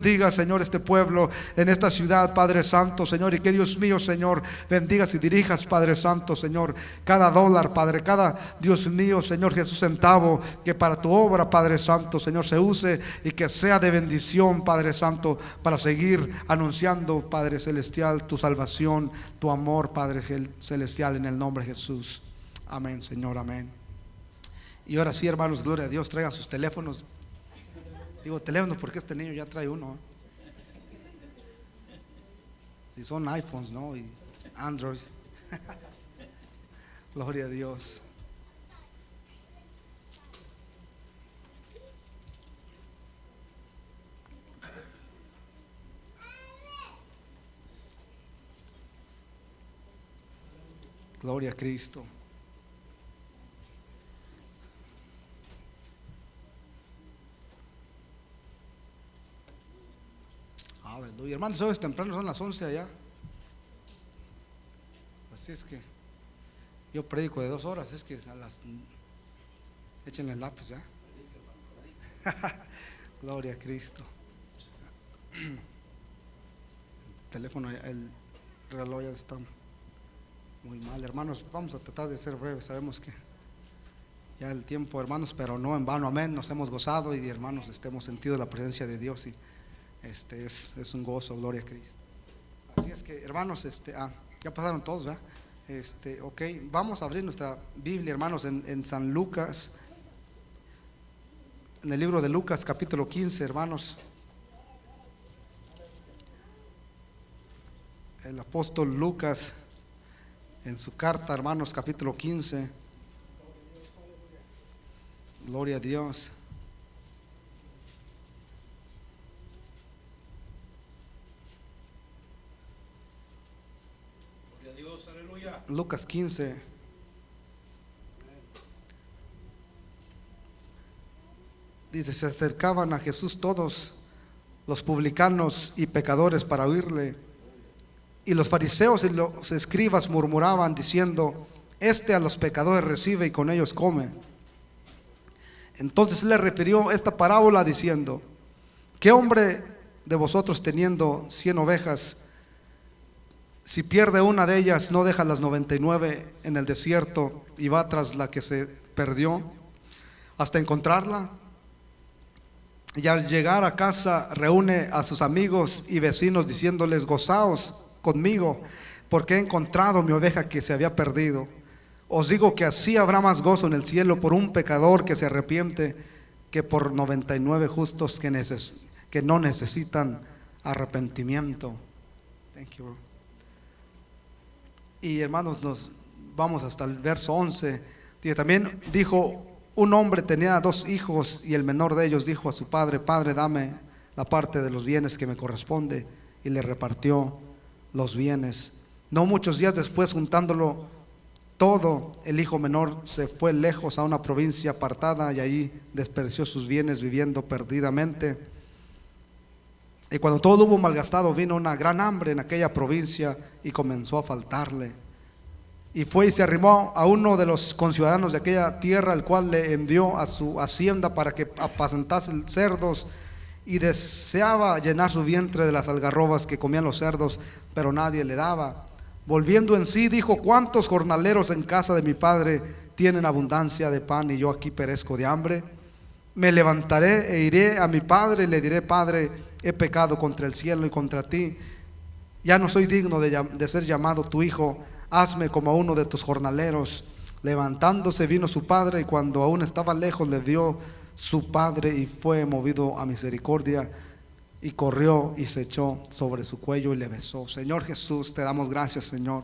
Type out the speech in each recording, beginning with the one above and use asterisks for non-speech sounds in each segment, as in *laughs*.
Bendiga, Señor, este pueblo en esta ciudad, Padre Santo, Señor, y que Dios mío, Señor, bendigas y dirijas, Padre Santo, Señor, cada dólar, Padre, cada Dios mío, Señor Jesús centavo, que para tu obra, Padre Santo, Señor, se use y que sea de bendición, Padre Santo, para seguir anunciando, Padre Celestial, tu salvación, tu amor, Padre Celestial, en el nombre de Jesús. Amén, Señor, amén. Y ahora sí, hermanos, gloria a Dios, traigan sus teléfonos. Digo teléfono porque este niño ya trae uno. Si son iPhones, ¿no? Y Androids. *laughs* Gloria a Dios. Gloria a Cristo. Hermanos, hoy es temprano, son las 11 allá. Así es que yo predico de dos horas, es que a las. Échenle el lápiz, ¿ya? *laughs* Gloria a Cristo. El teléfono, el reloj ya está muy mal. Hermanos, vamos a tratar de ser breves. Sabemos que ya el tiempo, hermanos, pero no en vano. Amén. Nos hemos gozado y, hermanos, estemos sentido la presencia de Dios. Y este es, es un gozo, gloria a Cristo. Así es que, hermanos, este, ah, ya pasaron todos, ¿verdad? Este, ok, vamos a abrir nuestra Biblia, hermanos, en, en San Lucas, en el libro de Lucas, capítulo 15, hermanos. El apóstol Lucas, en su carta, hermanos, capítulo 15. Gloria a Dios. Lucas 15. Dice, se acercaban a Jesús todos los publicanos y pecadores para oírle. Y los fariseos y los escribas murmuraban diciendo, este a los pecadores recibe y con ellos come. Entonces le refirió esta parábola diciendo, ¿qué hombre de vosotros teniendo cien ovejas si pierde una de ellas, no deja las 99 en el desierto y va tras la que se perdió hasta encontrarla. Y al llegar a casa reúne a sus amigos y vecinos diciéndoles, gozaos conmigo, porque he encontrado mi oveja que se había perdido. Os digo que así habrá más gozo en el cielo por un pecador que se arrepiente que por 99 justos que, que no necesitan arrepentimiento. Y hermanos, nos vamos hasta el verso 11. Dice, también dijo, un hombre tenía dos hijos y el menor de ellos dijo a su padre, Padre, dame la parte de los bienes que me corresponde. Y le repartió los bienes. No muchos días después, juntándolo todo, el hijo menor se fue lejos a una provincia apartada y ahí desperdició sus bienes viviendo perdidamente. Y cuando todo hubo malgastado, vino una gran hambre en aquella provincia y comenzó a faltarle. Y fue y se arrimó a uno de los conciudadanos de aquella tierra, el cual le envió a su hacienda para que apacentase cerdos y deseaba llenar su vientre de las algarrobas que comían los cerdos, pero nadie le daba. Volviendo en sí, dijo, ¿cuántos jornaleros en casa de mi padre tienen abundancia de pan y yo aquí perezco de hambre? Me levantaré e iré a mi padre y le diré, Padre, he pecado contra el cielo y contra ti. Ya no soy digno de, ser llamado tu hijo. Hazme como uno de tus jornaleros. Levantándose vino su padre y cuando aún estaba lejos le dio su padre y fue movido a misericordia y corrió y se echó sobre su cuello y le besó. Señor Jesús, te damos gracias, Señor.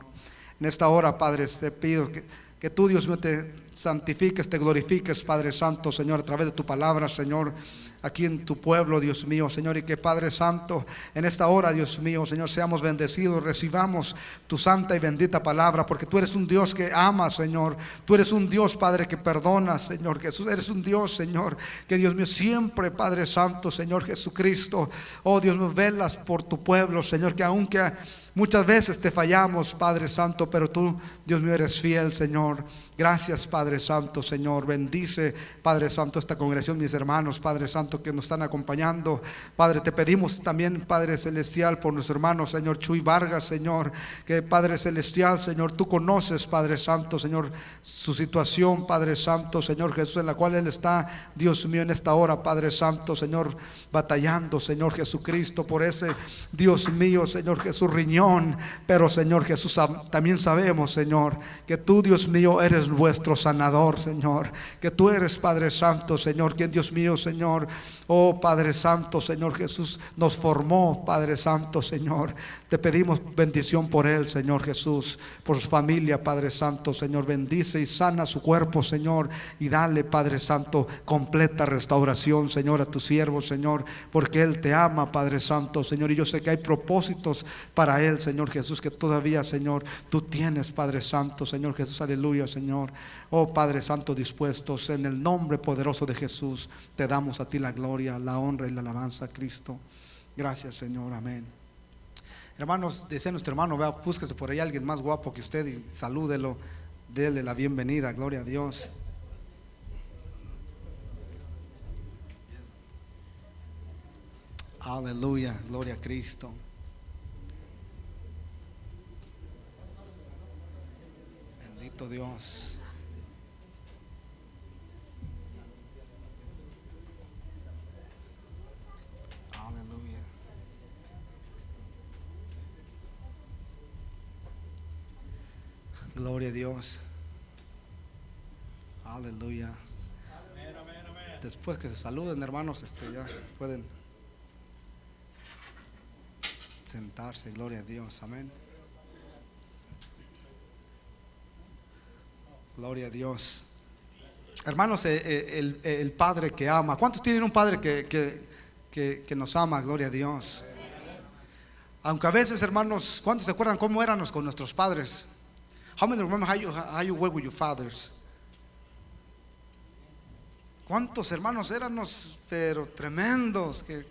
En esta hora, Padre, te pido que, que tú, Dios mío, te santifiques, te glorifiques, Padre Santo, Señor, a través de tu palabra, Señor aquí en tu pueblo, Dios mío, Señor, y que Padre Santo, en esta hora, Dios mío, Señor, seamos bendecidos, recibamos tu santa y bendita palabra, porque tú eres un Dios que ama, Señor, tú eres un Dios, Padre, que perdona, Señor, Jesús, eres un Dios, Señor, que Dios mío, siempre, Padre Santo, Señor Jesucristo, oh Dios mío, velas por tu pueblo, Señor, que aunque Muchas veces te fallamos, Padre Santo, pero tú, Dios mío, eres fiel, Señor. Gracias, Padre Santo, Señor. Bendice, Padre Santo, esta congregación, mis hermanos, Padre Santo, que nos están acompañando. Padre, te pedimos también, Padre Celestial, por nuestro hermano, Señor Chuy Vargas, Señor, que Padre Celestial, Señor, tú conoces, Padre Santo, Señor, su situación, Padre Santo, Señor Jesús, en la cual él está, Dios mío, en esta hora, Padre Santo, Señor, batallando, Señor Jesucristo, por ese, Dios mío, Señor Jesús, riñón. Pero, Señor Jesús, también sabemos, Señor, que tú, Dios mío, eres vuestro sanador, Señor. Que tú eres Padre Santo, Señor. Que Dios mío, Señor, Oh Padre Santo, Señor Jesús, nos formó, Padre Santo, Señor. Te pedimos bendición por él, Señor Jesús, por su familia, Padre Santo, Señor. Bendice y sana su cuerpo, Señor. Y dale, Padre Santo, completa restauración, Señor, a tu siervo, Señor, porque él te ama, Padre Santo, Señor. Y yo sé que hay propósitos para él, Señor Jesús, que todavía, Señor, tú tienes, Padre Santo, Señor Jesús. Aleluya, Señor. Oh Padre Santo, dispuestos en el nombre poderoso de Jesús, te damos a ti la gloria la honra y la alabanza Cristo. Gracias, Señor. Amén. Hermanos, desea nuestro hermano, vea, búsquese por ahí alguien más guapo que usted y salúdelo, déle la bienvenida, gloria a Dios. Aleluya, gloria a Cristo. Dios. Gloria a Dios. Aleluya. Después que se saluden, hermanos, este ya pueden sentarse. Gloria a Dios. Amén. Gloria a Dios. Hermanos, eh, eh, el, Padre que ama. ¿Cuántos tienen un Padre que, que, que, nos ama? Gloria a Dios. Aunque a veces, hermanos, ¿cuántos se acuerdan cómo éramos con nuestros padres? How many remember how you, how you were with your fathers? ¿Cuántos hermanos éramos, pero tremendos? Que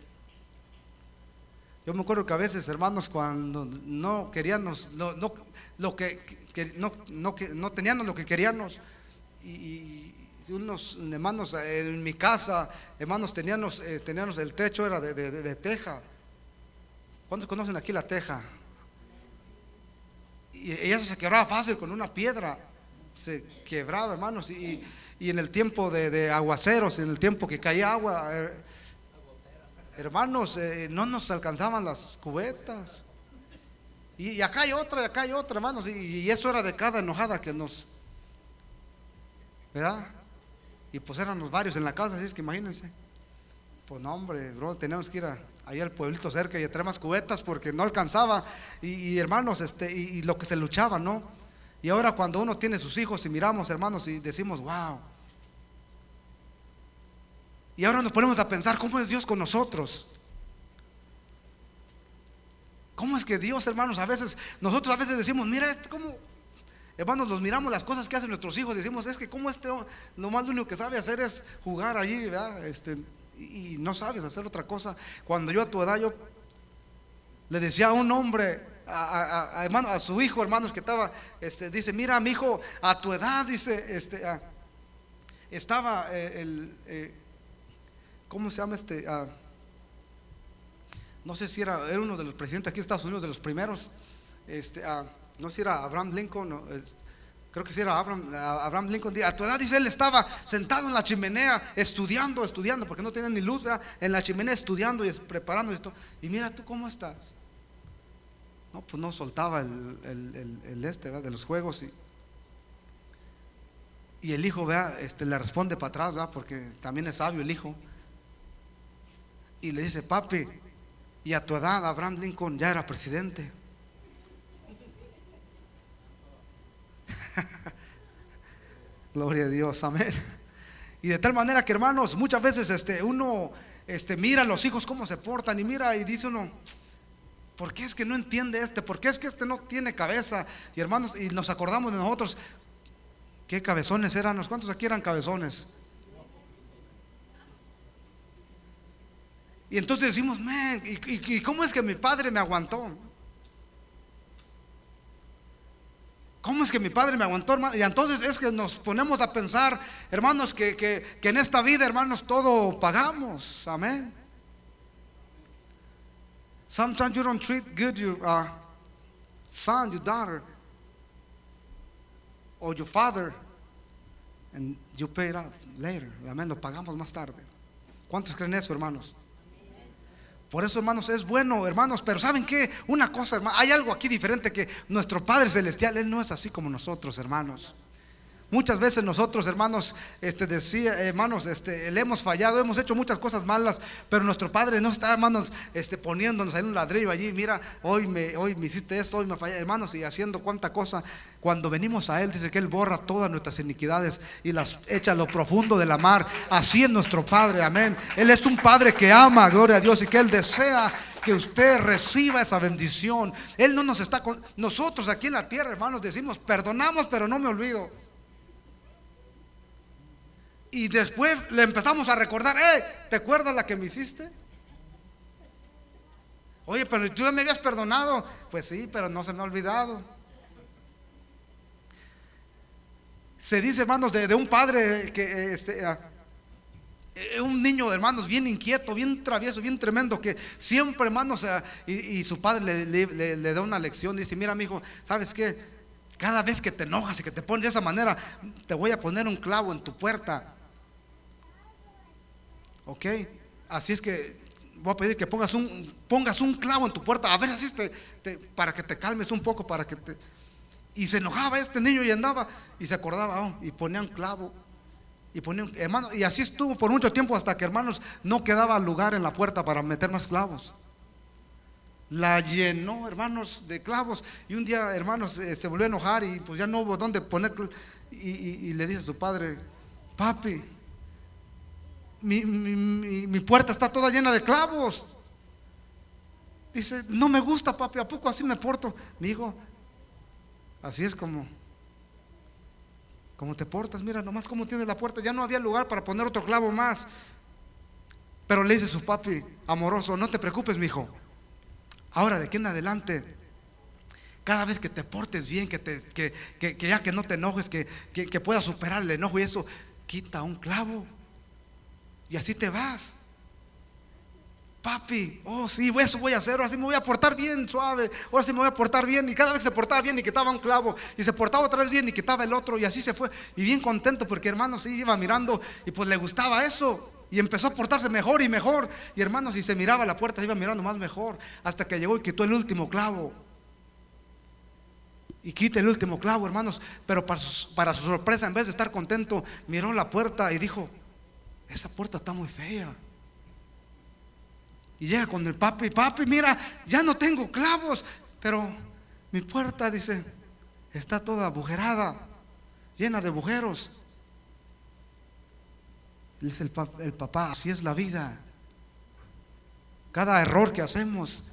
yo me acuerdo que a veces, hermanos, cuando no queríamos, no, no, lo que, no, no, no, teníamos lo que queríamos, y, unos hermanos en mi casa, hermanos, teníamos, eh, teníamos el techo era de, de, de teja. ¿Cuántos conocen aquí la teja? y eso se quebraba fácil con una piedra. Se quebraba, hermanos. Y, en el tiempo de, aguaceros, en el tiempo que caía agua, hermanos, eh, no nos alcanzaban las cubetas. Y, acá hay otra, y acá hay otra, hermanos. Y, eso era de cada enojada que nos. ¿Verdad? Y pues éramos varios en la casa, así es que imagínense. Pues no, hombre, bro, tenemos que ir a, ahí al pueblito cerca y traer más cubetas porque no alcanzaba. Y, hermanos, este, y, lo que se luchaba, ¿no? Y ahora cuando uno tiene sus hijos y miramos, hermanos, y decimos, wow. Y ahora nos ponemos a pensar, ¿cómo es Dios con nosotros? ¿Cómo es que Dios, hermanos, a veces, nosotros a veces decimos, mira, ¿cómo? Hermanos, los miramos las cosas que hacen nuestros hijos, decimos, es que como este, lo más lo único que sabe hacer es jugar allí, ¿verdad? Este, y, no sabes hacer otra cosa. Cuando yo a tu edad, yo le decía a un hombre, a, hermano, a su hijo, hermanos, que estaba, este, dice, mira, mi hijo, a tu edad, dice, este, estaba eh, el, eh, ¿cómo se llama este? Ah, no sé si era, era uno de los presidentes aquí en Estados Unidos, de los primeros, este, ah, no sé si era Abraham Lincoln, creo que sí era Abraham, Lincoln, a tu edad dice él estaba sentado en la chimenea estudiando, estudiando, porque no tenía ni luz, en la chimenea estudiando y preparando esto. Y mira tú cómo estás. No, pues no soltaba el, este de los juegos. Y, y el hijo vea, este, le responde para atrás, ¿verdad? porque también es sabio el hijo. Y le dice, papi, y a tu edad Abraham Lincoln ya era presidente. *laughs* Gloria a Dios, amén. Y de tal manera que hermanos, muchas veces este, uno este, mira a los hijos cómo se portan y mira y dice uno, ¿por qué es que no entiende este? ¿Por qué es que este no tiene cabeza? Y hermanos, y nos acordamos de nosotros, ¿qué cabezones eran? ¿Cuántos aquí eran cabezones? Y entonces decimos, ¿y, y cómo es que mi padre me aguantó? ¿Cómo es que mi padre me aguantó, hermano? Y entonces es que nos ponemos a pensar, hermanos, que, que, que en esta vida, hermanos, todo pagamos. Amén. Sometimes you don't treat good your uh, son, your daughter, or your father, and you pay it later. Amén, lo pagamos más tarde. ¿Cuántos creen eso, hermanos? Por eso, hermanos, es bueno, hermanos, pero ¿saben qué? Una cosa, hermano, hay algo aquí diferente que nuestro Padre Celestial, Él no es así como nosotros, hermanos. Muchas veces nosotros, hermanos, este, decía, hermanos, este, le hemos fallado, hemos hecho muchas cosas malas, pero nuestro Padre no está, hermanos, este, poniéndonos en un ladrillo allí, mira, hoy me, hoy hiciste esto, hoy me fallé, hermanos, y haciendo cuánta cosa. Cuando venimos a Él, dice que Él borra todas nuestras iniquidades y las echa a lo profundo de la mar. Así es nuestro Padre, amén. Él es un Padre que ama, gloria a Dios, y que Él desea que usted reciba esa bendición. Él no nos está nosotros aquí en la tierra, hermanos, decimos, perdonamos, pero no me olvido. Y después le empezamos a recordar, eh, ¿te acuerdas la que me hiciste? Oye, pero tú me habías perdonado. Pues sí, pero no se me ha olvidado. Se dice, hermanos, de, un padre que este, ah, eh, un niño, hermanos, bien inquieto, bien travieso, bien tremendo, que siempre, hermanos, ah, y, su padre le, le, da una lección. Dice: Mira, mi hijo, ¿sabes qué? Cada vez que te enojas y que te pones de esa manera, te voy a poner un clavo en tu puerta. ¿Ok? Así es que voy a pedir que pongas un, pongas un clavo en tu puerta, a ver así te, para que te calmes un poco, para que te... Y se enojaba este niño y andaba y se acordaba oh, y ponía un clavo. Y ponía un, hermano, y así estuvo por mucho tiempo hasta que hermanos no quedaba lugar en la puerta para meter más clavos. La llenó, hermanos, de clavos. Y un día, hermanos, eh, se volvió a enojar y pues ya no hubo dónde poner. Y, y le dice a su padre, papi, mi, puerta está toda llena de clavos. Dice, no me gusta, papi, ¿a poco así me porto? Mi hijo, así es como, como te portas, mira nomás cómo tiene la puerta, ya no había lugar para poner otro clavo más. Pero le dice su papi amoroso, no te preocupes, mi hijo. Ahora de aquí en adelante, cada vez que te portes bien, que, te, que, ya que no te enojes, que, que puedas superar el enojo y eso, quita un clavo y así te vas. Papi, oh sí, eso voy a hacer, ahora sí me voy a portar bien suave, ahora sí me voy a portar bien. Y cada vez se portaba bien y quitaba un clavo, y se portaba otra vez bien y quitaba el otro, y así se fue. Y bien contento porque hermano sí iba mirando y pues le gustaba eso. Y empezó a portarse mejor y mejor. Y hermano, si se miraba la puerta, iba mirando más mejor. Hasta que llegó y quitó el último clavo. Y quita el último clavo, hermanos. Pero para para su sorpresa, en vez de estar contento, miró la puerta y dijo, esa puerta está muy fea. Y llega con el papi, papi, mira, ya no tengo clavos, pero mi puerta, dice, está toda agujerada, llena de agujeros. Dice el, el papá, así es la vida. Cada error que hacemos,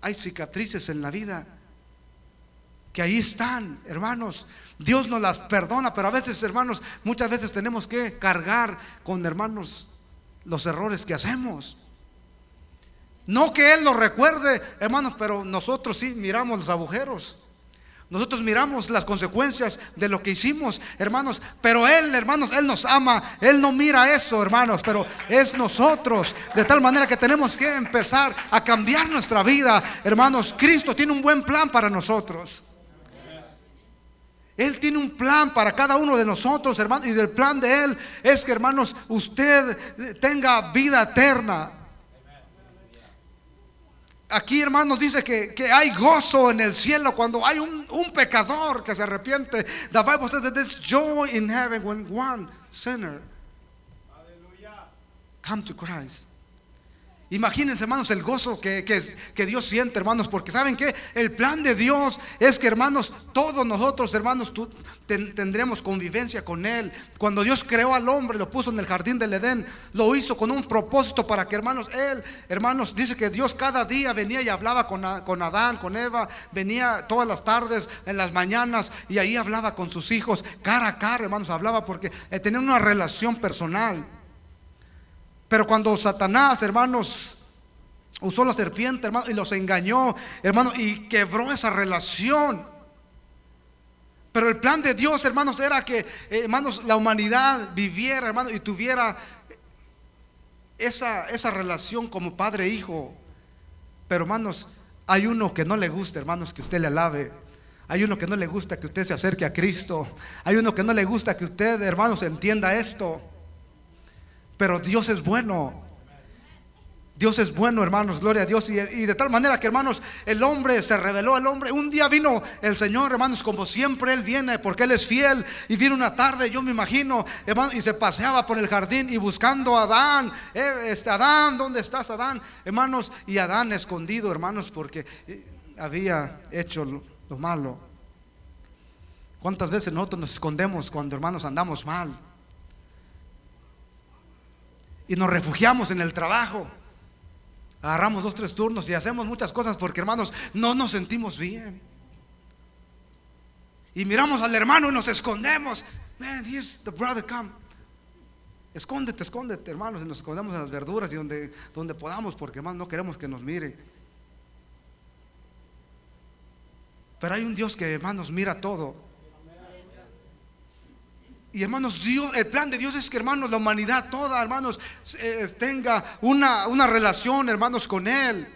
hay cicatrices en la vida que ahí están, hermanos. Dios nos las perdona, pero a veces, hermanos, muchas veces tenemos que cargar con hermanos los errores que hacemos. No que Él lo recuerde, hermanos, pero nosotros sí miramos los agujeros. Nosotros miramos las consecuencias de lo que hicimos, hermanos, pero Él, hermanos, Él nos ama, Él no mira eso, hermanos, pero es nosotros, de tal manera que tenemos que empezar a cambiar nuestra vida, hermanos. Cristo tiene un buen plan para nosotros. Él tiene un plan para cada uno de nosotros, hermanos, y el plan de Él es que, hermanos, usted tenga vida eterna. Aquí, hermanos, dice que, hay gozo en el cielo cuando hay un, pecador que se arrepiente. The Bible says that there's joy in heaven when one sinner come to Christ. Imagínense, hermanos, el gozo que, que, Dios siente, hermanos, porque saben que el plan de Dios es que, hermanos, todos nosotros, hermanos, tendremos convivencia con Él. Cuando Dios creó al hombre, lo puso en el jardín del Edén, lo hizo con un propósito para que, hermanos, Él, hermanos, dice que Dios cada día venía y hablaba con, con Adán, con Eva, venía todas las tardes, en las mañanas, y ahí hablaba con sus hijos, cara a cara, hermanos, hablaba porque eh, tenía una relación personal. Pero cuando Satanás, hermanos, usó la serpiente, hermano, y los engañó, hermano, y quebró esa relación. Pero el plan de Dios, hermanos, era que, eh, hermanos, la humanidad viviera, hermanos, y tuviera esa, esa relación como padre e hijo. Pero, hermanos, hay uno que no le gusta, hermanos, que usted le alabe. Hay uno que no le gusta que usted se acerque a Cristo. Hay uno que no le gusta que usted, hermanos, entienda esto. Pero Dios es bueno. Dios es bueno, hermanos, gloria a Dios. Y, de tal manera que, hermanos, el hombre se reveló al hombre. Un día vino el Señor, hermanos, como siempre Él viene, porque Él es fiel. Y vino una tarde, yo me imagino, hermanos, y se paseaba por el jardín y buscando a Adán. Eh, este, Adán, ¿dónde estás, Adán? Hermanos, y Adán escondido, hermanos, porque eh, había hecho lo malo. ¿Cuántas veces nosotros nos escondemos cuando, hermanos, andamos mal? Y nos refugiamos en el trabajo agarramos dos, tres turnos y hacemos muchas cosas porque hermanos, no nos sentimos bien. Y miramos al hermano y nos escondemos. Man, here's the brother, come. Escóndete, escóndete, hermanos, y nos escondemos en las verduras y donde, donde podamos, porque hermanos no queremos que nos mire. Pero hay un Dios que, hermanos, mira todo. Y hermanos, Dios, el plan de Dios es que hermanos, la humanidad toda, hermanos, eh, tenga una, una, relación, hermanos, con Él.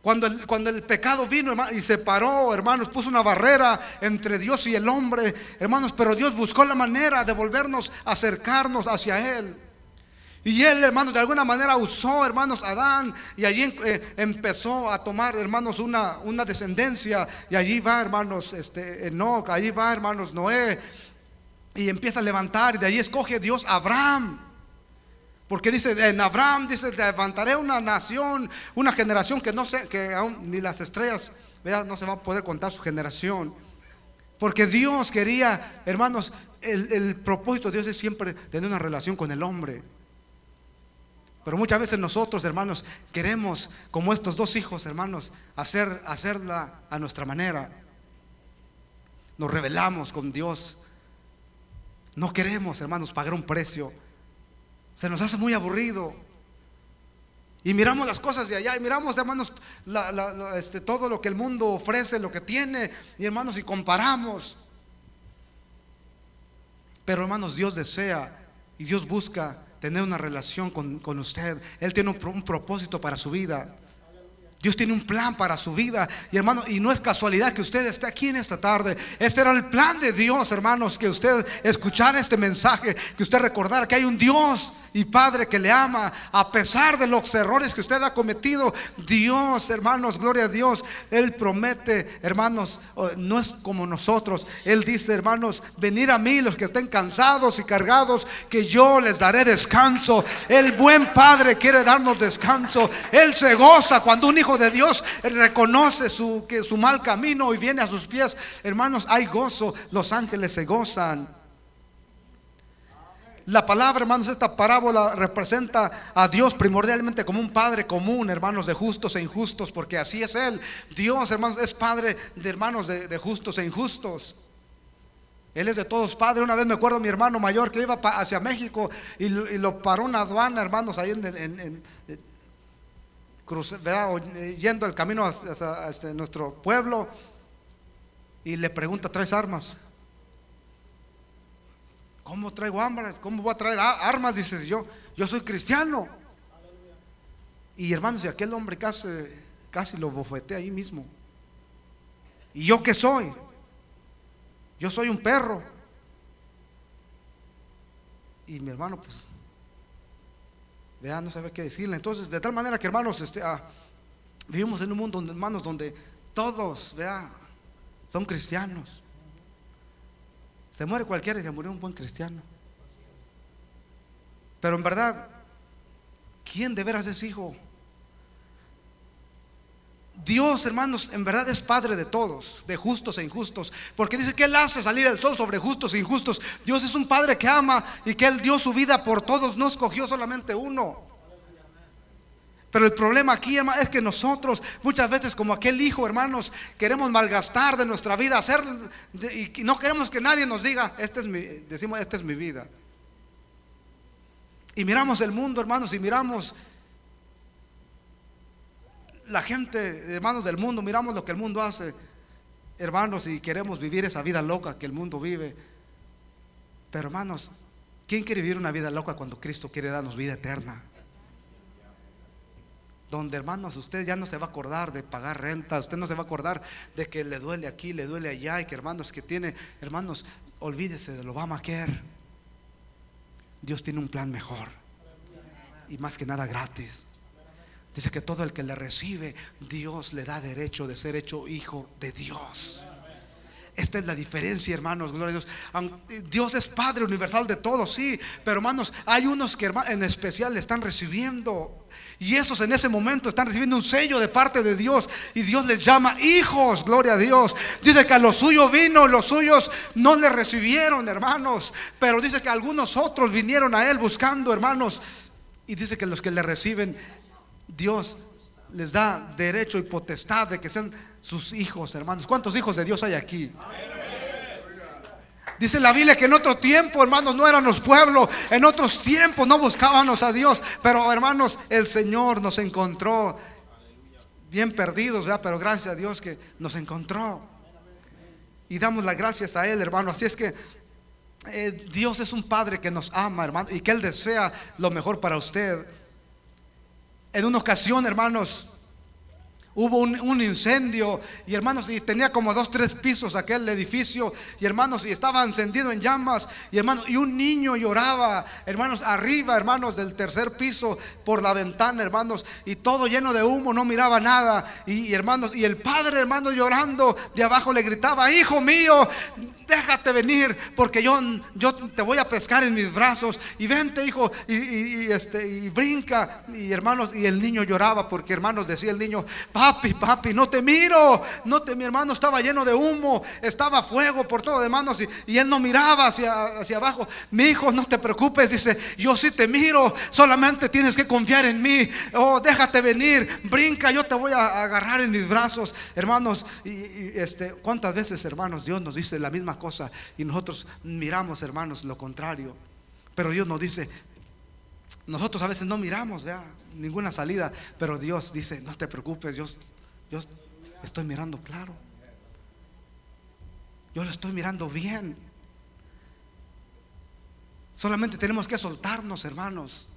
Cuando el, cuando el pecado vino hermanos, y separó, hermanos, puso una barrera entre Dios y el hombre, hermanos, pero Dios buscó la manera de volvernos a acercarnos hacia Él. Y Él, hermanos, de alguna manera usó, hermanos, Adán y allí eh, empezó a tomar, hermanos, una, una descendencia. Y allí va, hermanos, este, Enoch, allí va, hermanos, Noé y empieza a levantar de ahí escoge Dios Abraham. Porque dice, en Abraham dice, levantaré una nación, una generación que no sé, que aún ni las estrellas, no se va a poder contar su generación. Porque Dios quería, hermanos, el, el propósito de Dios es siempre tener una relación con el hombre. Pero muchas veces nosotros, hermanos, queremos, como estos dos hijos, hermanos, hacer, hacerla a nuestra manera. Nos rebelamos con Dios. No queremos, hermanos, pagar un precio. Se nos hace muy aburrido. Y miramos las cosas de allá y miramos, hermanos, este, todo lo que el mundo ofrece, lo que tiene, y hermanos, y comparamos. Pero hermanos, Dios desea y Dios busca tener una relación con, usted. Él tiene un propósito para su vida. Dios tiene un plan para su vida. Y hermano, y no es casualidad que usted esté aquí en esta tarde. Este era el plan de Dios, hermanos, que usted escuchara este mensaje, que usted recordara que hay un Dios y Padre que le ama a pesar de los errores que usted ha cometido. Dios, hermanos, gloria a Dios. Él promete, hermanos, no es como nosotros. Él dice, hermanos, venir a mí los que estén cansados y cargados, que yo les daré descanso. El buen Padre quiere darnos descanso. Él se goza cuando un hijo de Dios reconoce su, que su mal camino y viene a sus pies. Hermanos, hay gozo. Los ángeles se gozan. La palabra, hermanos, esta parábola representa a Dios primordialmente como un padre común, hermanos, de justos e injustos, porque así es Él. Dios, hermanos, es padre de hermanos de, justos e injustos. Él es de todos padre. Una vez me acuerdo mi hermano mayor que iba hacia México y, lo paró una aduana, hermanos, ahí en, en, yendo el camino hacia, este, nuestro pueblo y le pregunta, ¿traes armas? ¿Cómo traigo armas? ¿Cómo voy a traer armas? Dices yo, yo soy cristiano. Y hermanos, y aquel hombre casi, casi lo bofeté ahí mismo. ¿Y yo qué soy? Yo soy un perro. Y mi hermano, pues, vea, no sabe qué decirle. Entonces, de tal manera que, hermanos, este, ah, vivimos en un mundo, hermanos, donde todos, vea, son cristianos. Se muere cualquiera y se murió un buen cristiano. Pero en verdad, ¿quién de veras es hijo? Dios, hermanos, en verdad es Padre de todos, de justos e injustos. Porque dice que Él hace salir el sol sobre justos e injustos. Dios es un Padre que ama y que Él dio su vida por todos, no escogió solamente uno. Pero el problema aquí, hermano, es que nosotros muchas veces como aquel hijo, hermanos, queremos malgastar de nuestra vida, hacer y no queremos que nadie nos diga, este es mi, decimos, esta es mi vida. Y miramos el mundo, hermanos, y miramos la gente, hermanos del mundo, miramos lo que el mundo hace. hermanos, y queremos vivir esa vida loca que el mundo vive. Pero hermanos, ¿quién quiere vivir una vida loca cuando Cristo quiere darnos vida eterna? Donde hermanos, usted ya no se va a acordar de pagar renta, usted no se va a acordar de que le duele aquí, le duele allá, y que hermanos que tiene, hermanos, olvídese de lo vamos a querer. Dios tiene un plan mejor y más que nada gratis. Dice que todo el que le recibe, Dios le da derecho de ser hecho hijo de Dios. Esta es la diferencia, hermanos, gloria a Dios. Dios es Padre universal de todos, sí, pero hermanos, hay unos que en especial le están recibiendo. Y esos en ese momento están recibiendo un sello de parte de Dios. Y Dios les llama hijos, gloria a Dios. Dice que a los suyos vino, los suyos no le recibieron, hermanos. Pero dice que algunos otros vinieron a Él buscando, hermanos. Y dice que los que le reciben, Dios les da derecho y potestad de que sean sus hijos, hermanos. ¿Cuántos hijos de Dios hay aquí? Dice la Biblia que en otro tiempo, hermanos, no éramos pueblo, en otros tiempos no buscábamos a Dios, pero hermanos, el Señor nos encontró bien perdidos, ¿verdad? pero gracias a Dios que nos encontró. Y damos las gracias a Él, hermano. Así es que eh, Dios es un Padre que nos ama, hermano, y que Él desea lo mejor para usted. En una ocasión, hermanos, hubo un, incendio y hermanos, y tenía como dos, tres pisos aquel edificio y hermanos, y estaba encendido en llamas y hermanos, y un niño lloraba, hermanos, arriba, hermanos, del tercer piso por la ventana, hermanos, y todo lleno de humo, no miraba nada y, hermanos, y el padre, hermanos, llorando de abajo le gritaba, hijo mío, déjate venir, porque yo, yo te voy a pescar en mis brazos. Y vente, hijo, y, este, y brinca. Y hermanos, y el niño lloraba, porque hermanos, decía el niño, papi, papi, no te miro. No te, mi hermano estaba lleno de humo, estaba fuego por todo, hermanos, y, y él no miraba hacia, hacia abajo. Mi hijo, no te preocupes, dice, yo sí te miro, solamente tienes que confiar en mí. Oh, déjate venir, brinca, yo te voy a agarrar en mis brazos, hermanos. Y, y este, ¿cuántas veces, hermanos, Dios nos dice la misma cosa y nosotros miramos, hermanos, lo contrario. Pero Dios nos dice, nosotros a veces no miramos ¿vea? ninguna salida, pero Dios dice, no te preocupes, yo, yo estoy mirando claro. Yo lo estoy mirando bien. Solamente tenemos que soltarnos, hermanos.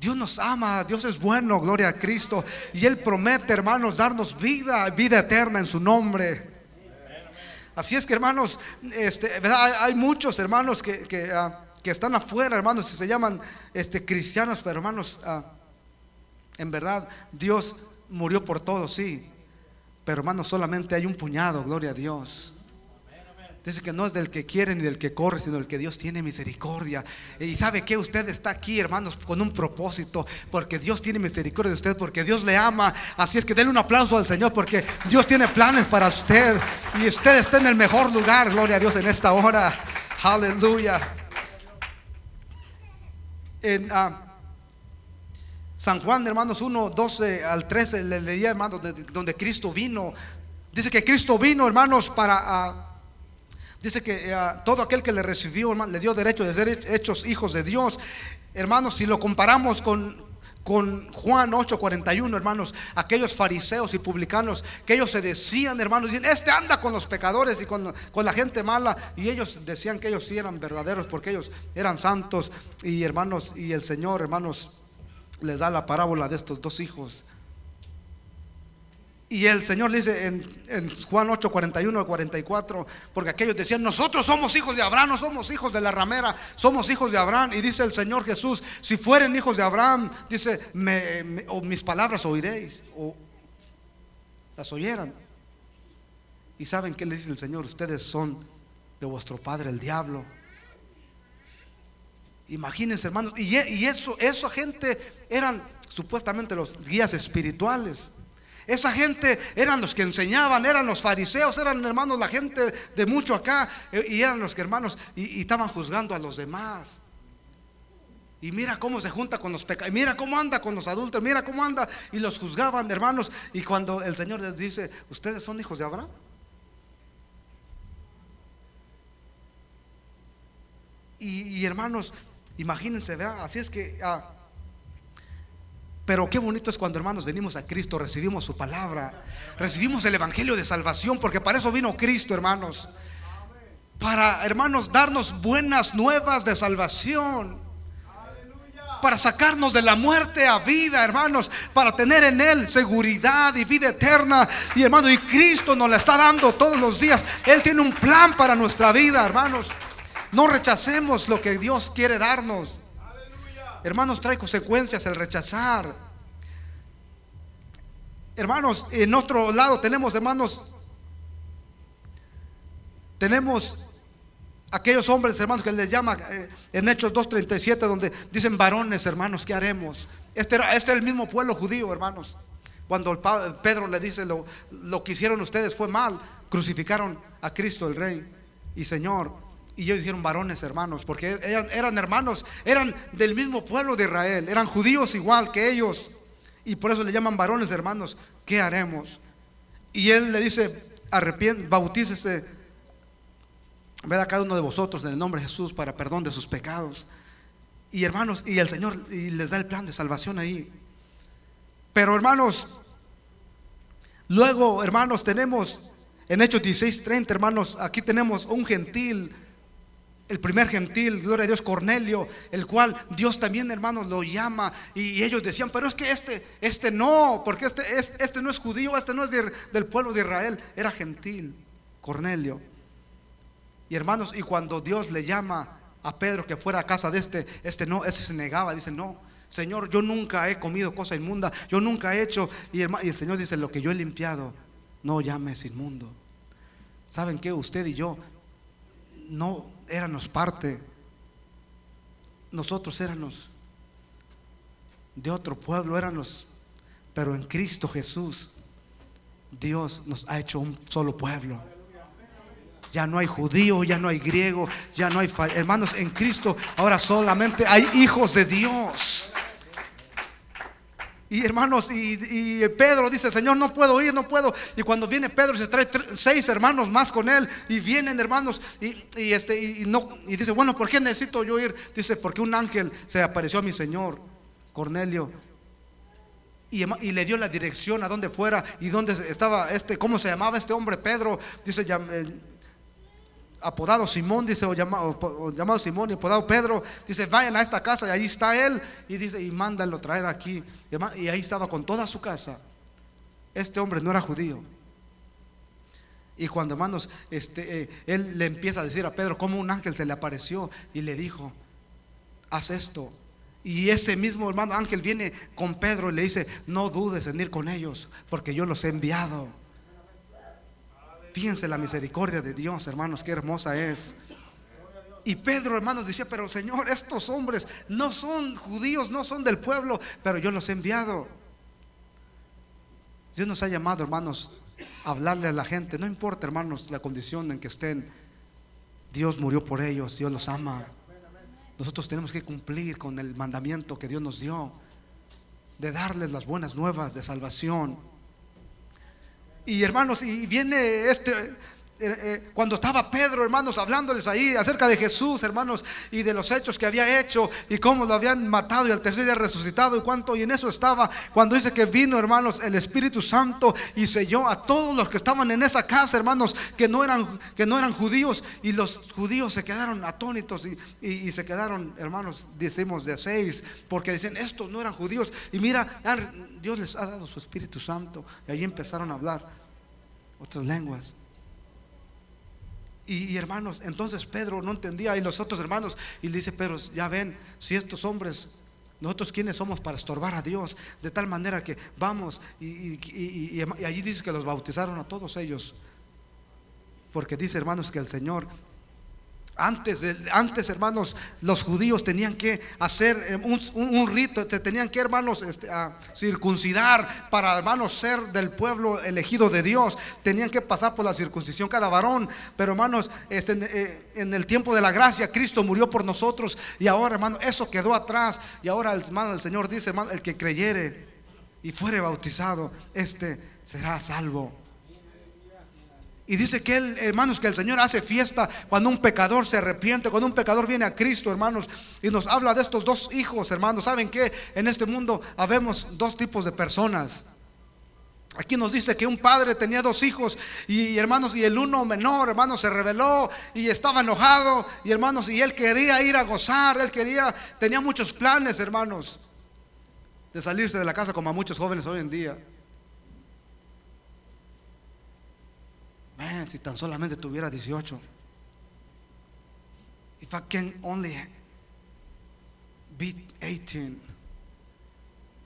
Dios nos ama, Dios es bueno, gloria a Cristo. Y Él promete, hermanos, darnos vida, vida eterna en su nombre. Así es que hermanos, este, hay, muchos hermanos que, ah, que, están afuera, hermanos, y se llaman este, cristianos, pero hermanos, ah, en verdad Dios murió por todos, sí, pero hermanos, solamente hay un puñado, gloria a Dios. Dice que no es del que quiere ni del que corre, sino del que Dios tiene misericordia. Y sabe que usted está aquí, hermanos, con un propósito, porque Dios tiene misericordia de usted, porque Dios le ama. Así es que denle un aplauso al Señor, porque Dios tiene planes para usted. Y usted está en el mejor lugar, gloria a Dios, en esta hora. Aleluya. En ah, San Juan, hermanos, 1, 12 al 13, le leía, hermanos, donde Cristo vino. Dice que Cristo vino, hermanos, para... Ah, Dice que eh, todo aquel que le recibió, le dio derecho de ser hechos hijos de Dios. Hermanos, si lo comparamos con, con Juan 8:41, hermanos, aquellos fariseos y publicanos que ellos se decían, hermanos, dicen, este anda con los pecadores y con, con, la gente mala, y ellos decían que ellos sí eran verdaderos porque ellos eran santos, y hermanos, y el Señor, hermanos, les da la parábola de estos dos hijos y el Señor dice en, Juan 8, 41 44, porque aquellos decían, nosotros somos hijos de Abraham, no somos hijos de la ramera, somos hijos de Abraham. Y dice el Señor Jesús, si fueren hijos de Abraham, dice, o mis palabras oiréis, o las oyeran. Y saben qué le dice el Señor, ustedes son de vuestro padre el diablo. Imagínense, hermanos, y, y eso, esa gente eran supuestamente los guías espirituales. Esa gente eran los que enseñaban, eran los fariseos, eran hermanos, la gente de mucho acá, eh, y eran los que hermanos, y, estaban juzgando a los demás. Y mira cómo se junta con los pecados, mira cómo anda con los adultos, mira cómo anda, y los juzgaban, hermanos. Y cuando el Señor les dice, ¿ustedes son hijos de Abraham? Y, hermanos, imagínense, vean, así es que... Ah, Pero qué bonito es cuando hermanos venimos a Cristo, recibimos su palabra, recibimos el Evangelio de salvación, porque para eso vino Cristo, hermanos. Para, hermanos, darnos buenas nuevas de salvación. Para sacarnos de la muerte a vida, hermanos. Para tener en Él seguridad y vida eterna. Y hermano, y Cristo nos la está dando todos los días. Él tiene un plan para nuestra vida, hermanos. No rechacemos lo que Dios quiere darnos. Hermanos, trae consecuencias el rechazar. Hermanos, en otro lado tenemos, hermanos, tenemos aquellos hombres, hermanos, que les llama eh, en Hechos 2.37, donde dicen varones, hermanos, ¿qué haremos? Este era, este el mismo pueblo judío, hermanos. Cuando Pedro le dice, lo, lo que hicieron ustedes fue mal, crucificaron a Cristo el Rey y Señor. Y ellos dijeron varones hermanos, porque eran, hermanos, eran del mismo pueblo de Israel, eran judíos igual que ellos. Y por eso le llaman varones hermanos, ¿qué haremos? Y él le dice, arrepiente, bautícese, ved a cada uno de vosotros en el nombre de Jesús para perdón de sus pecados. Y hermanos, y el Señor y les da el plan de salvación ahí. Pero hermanos, luego hermanos tenemos en Hechos 16:30, hermanos, aquí tenemos un gentil el primer gentil, gloria a Dios, Cornelio, el cual Dios también, hermanos, lo llama. Y ellos decían, pero es que este, este no, porque este, este no es judío, este no es del pueblo de Israel, era gentil, Cornelio. Y hermanos, y cuando Dios le llama a Pedro que fuera a casa de este, este no, ese se negaba, dice, no, Señor, yo nunca he comido cosa inmunda, yo nunca he hecho. Y, y el Señor dice, lo que yo he limpiado, no llames inmundo. ¿Saben qué? Usted y yo no éramos parte, nosotros éramos de otro pueblo, éramos, pero en Cristo Jesús, Dios nos ha hecho un solo pueblo. Ya no hay judío, ya no hay griego, ya no hay hermanos en Cristo. Ahora solamente hay hijos de Dios. Y hermanos, y, Pedro dice, Señor, no puedo ir, no puedo. Y cuando viene Pedro se trae seis hermanos más con él. Y vienen hermanos y, este, y, no, y dice, bueno, ¿por qué necesito yo ir? Dice, porque un ángel se apareció a mi Señor, Cornelio. Y, y, le dio la dirección a donde fuera y dónde estaba este, ¿cómo se llamaba este hombre? Pedro, dice, apodado Simón, dice, o llamado, Simón y apodado Pedro, dice, vayan a esta casa y ahí está él, y dice, y mándalo traer aquí. Y ahí estaba con toda su casa. Este hombre no era judío. Y cuando hermanos, este, eh, él le empieza a decir a Pedro cómo un ángel se le apareció y le dijo, haz esto. Y ese mismo hermano ángel viene con Pedro y le dice, no dudes en ir con ellos, porque yo los he enviado. Fíjense la misericordia de Dios, hermanos, qué hermosa es. Y Pedro, hermanos, decía, pero Señor, estos hombres no son judíos, no son del pueblo, pero yo los he enviado. Dios nos ha llamado, hermanos, a hablarle a la gente. No importa, hermanos, la condición en que estén. Dios murió por ellos, Dios los ama. Nosotros tenemos que cumplir con el mandamiento que Dios nos dio de darles las buenas nuevas de salvación. Y hermanos, y viene este, eh, eh, cuando estaba Pedro, hermanos, hablándoles ahí acerca de Jesús, hermanos, y de los hechos que había hecho y cómo lo habían matado y al tercer día resucitado y cuánto, y en eso estaba, cuando dice que vino, hermanos, el Espíritu Santo y selló a todos los que estaban en esa casa, hermanos, que no eran, que no eran judíos, y los judíos se quedaron atónitos y, y se quedaron, hermanos, decimos de seis, porque dicen, estos no eran judíos, y mira, Dios les ha dado su Espíritu Santo, y ahí empezaron a hablar otras lenguas. Y, hermanos, entonces Pedro no entendía y los otros hermanos, y dice Pedro, ya ven, si estos hombres, nosotros quiénes somos para estorbar a Dios, de tal manera que vamos, y allí dice que los bautizaron a todos ellos, porque dice hermanos que el Señor antes, antes, hermanos, los judíos tenían que hacer eh, un, rito, tenían que, hermanos, este, circuncidar para, hermanos, ser del pueblo elegido de Dios. Tenían que pasar por la circuncisión cada varón. Pero, hermanos, este, eh, en el tiempo de la gracia, Cristo murió por nosotros. Y ahora, hermano, eso quedó atrás. Y ahora, hermano, el Señor dice, hermano, el que creyere y fuere bautizado, este será salvo. Y dice que él, hermanos, que el Señor hace fiesta cuando un pecador se arrepiente, cuando un pecador viene a Cristo, hermanos. Y nos habla de estos dos hijos, hermanos. ¿Saben que En este mundo habemos dos tipos de personas. Aquí nos dice que un padre tenía dos hijos y hermanos y el uno menor, hermanos, se rebeló y estaba enojado y hermanos y él quería ir a gozar, él quería, tenía muchos planes, hermanos, de salirse de la casa como a muchos jóvenes hoy en día. Man, si tan solamente tuviera 18. If I can only be 18.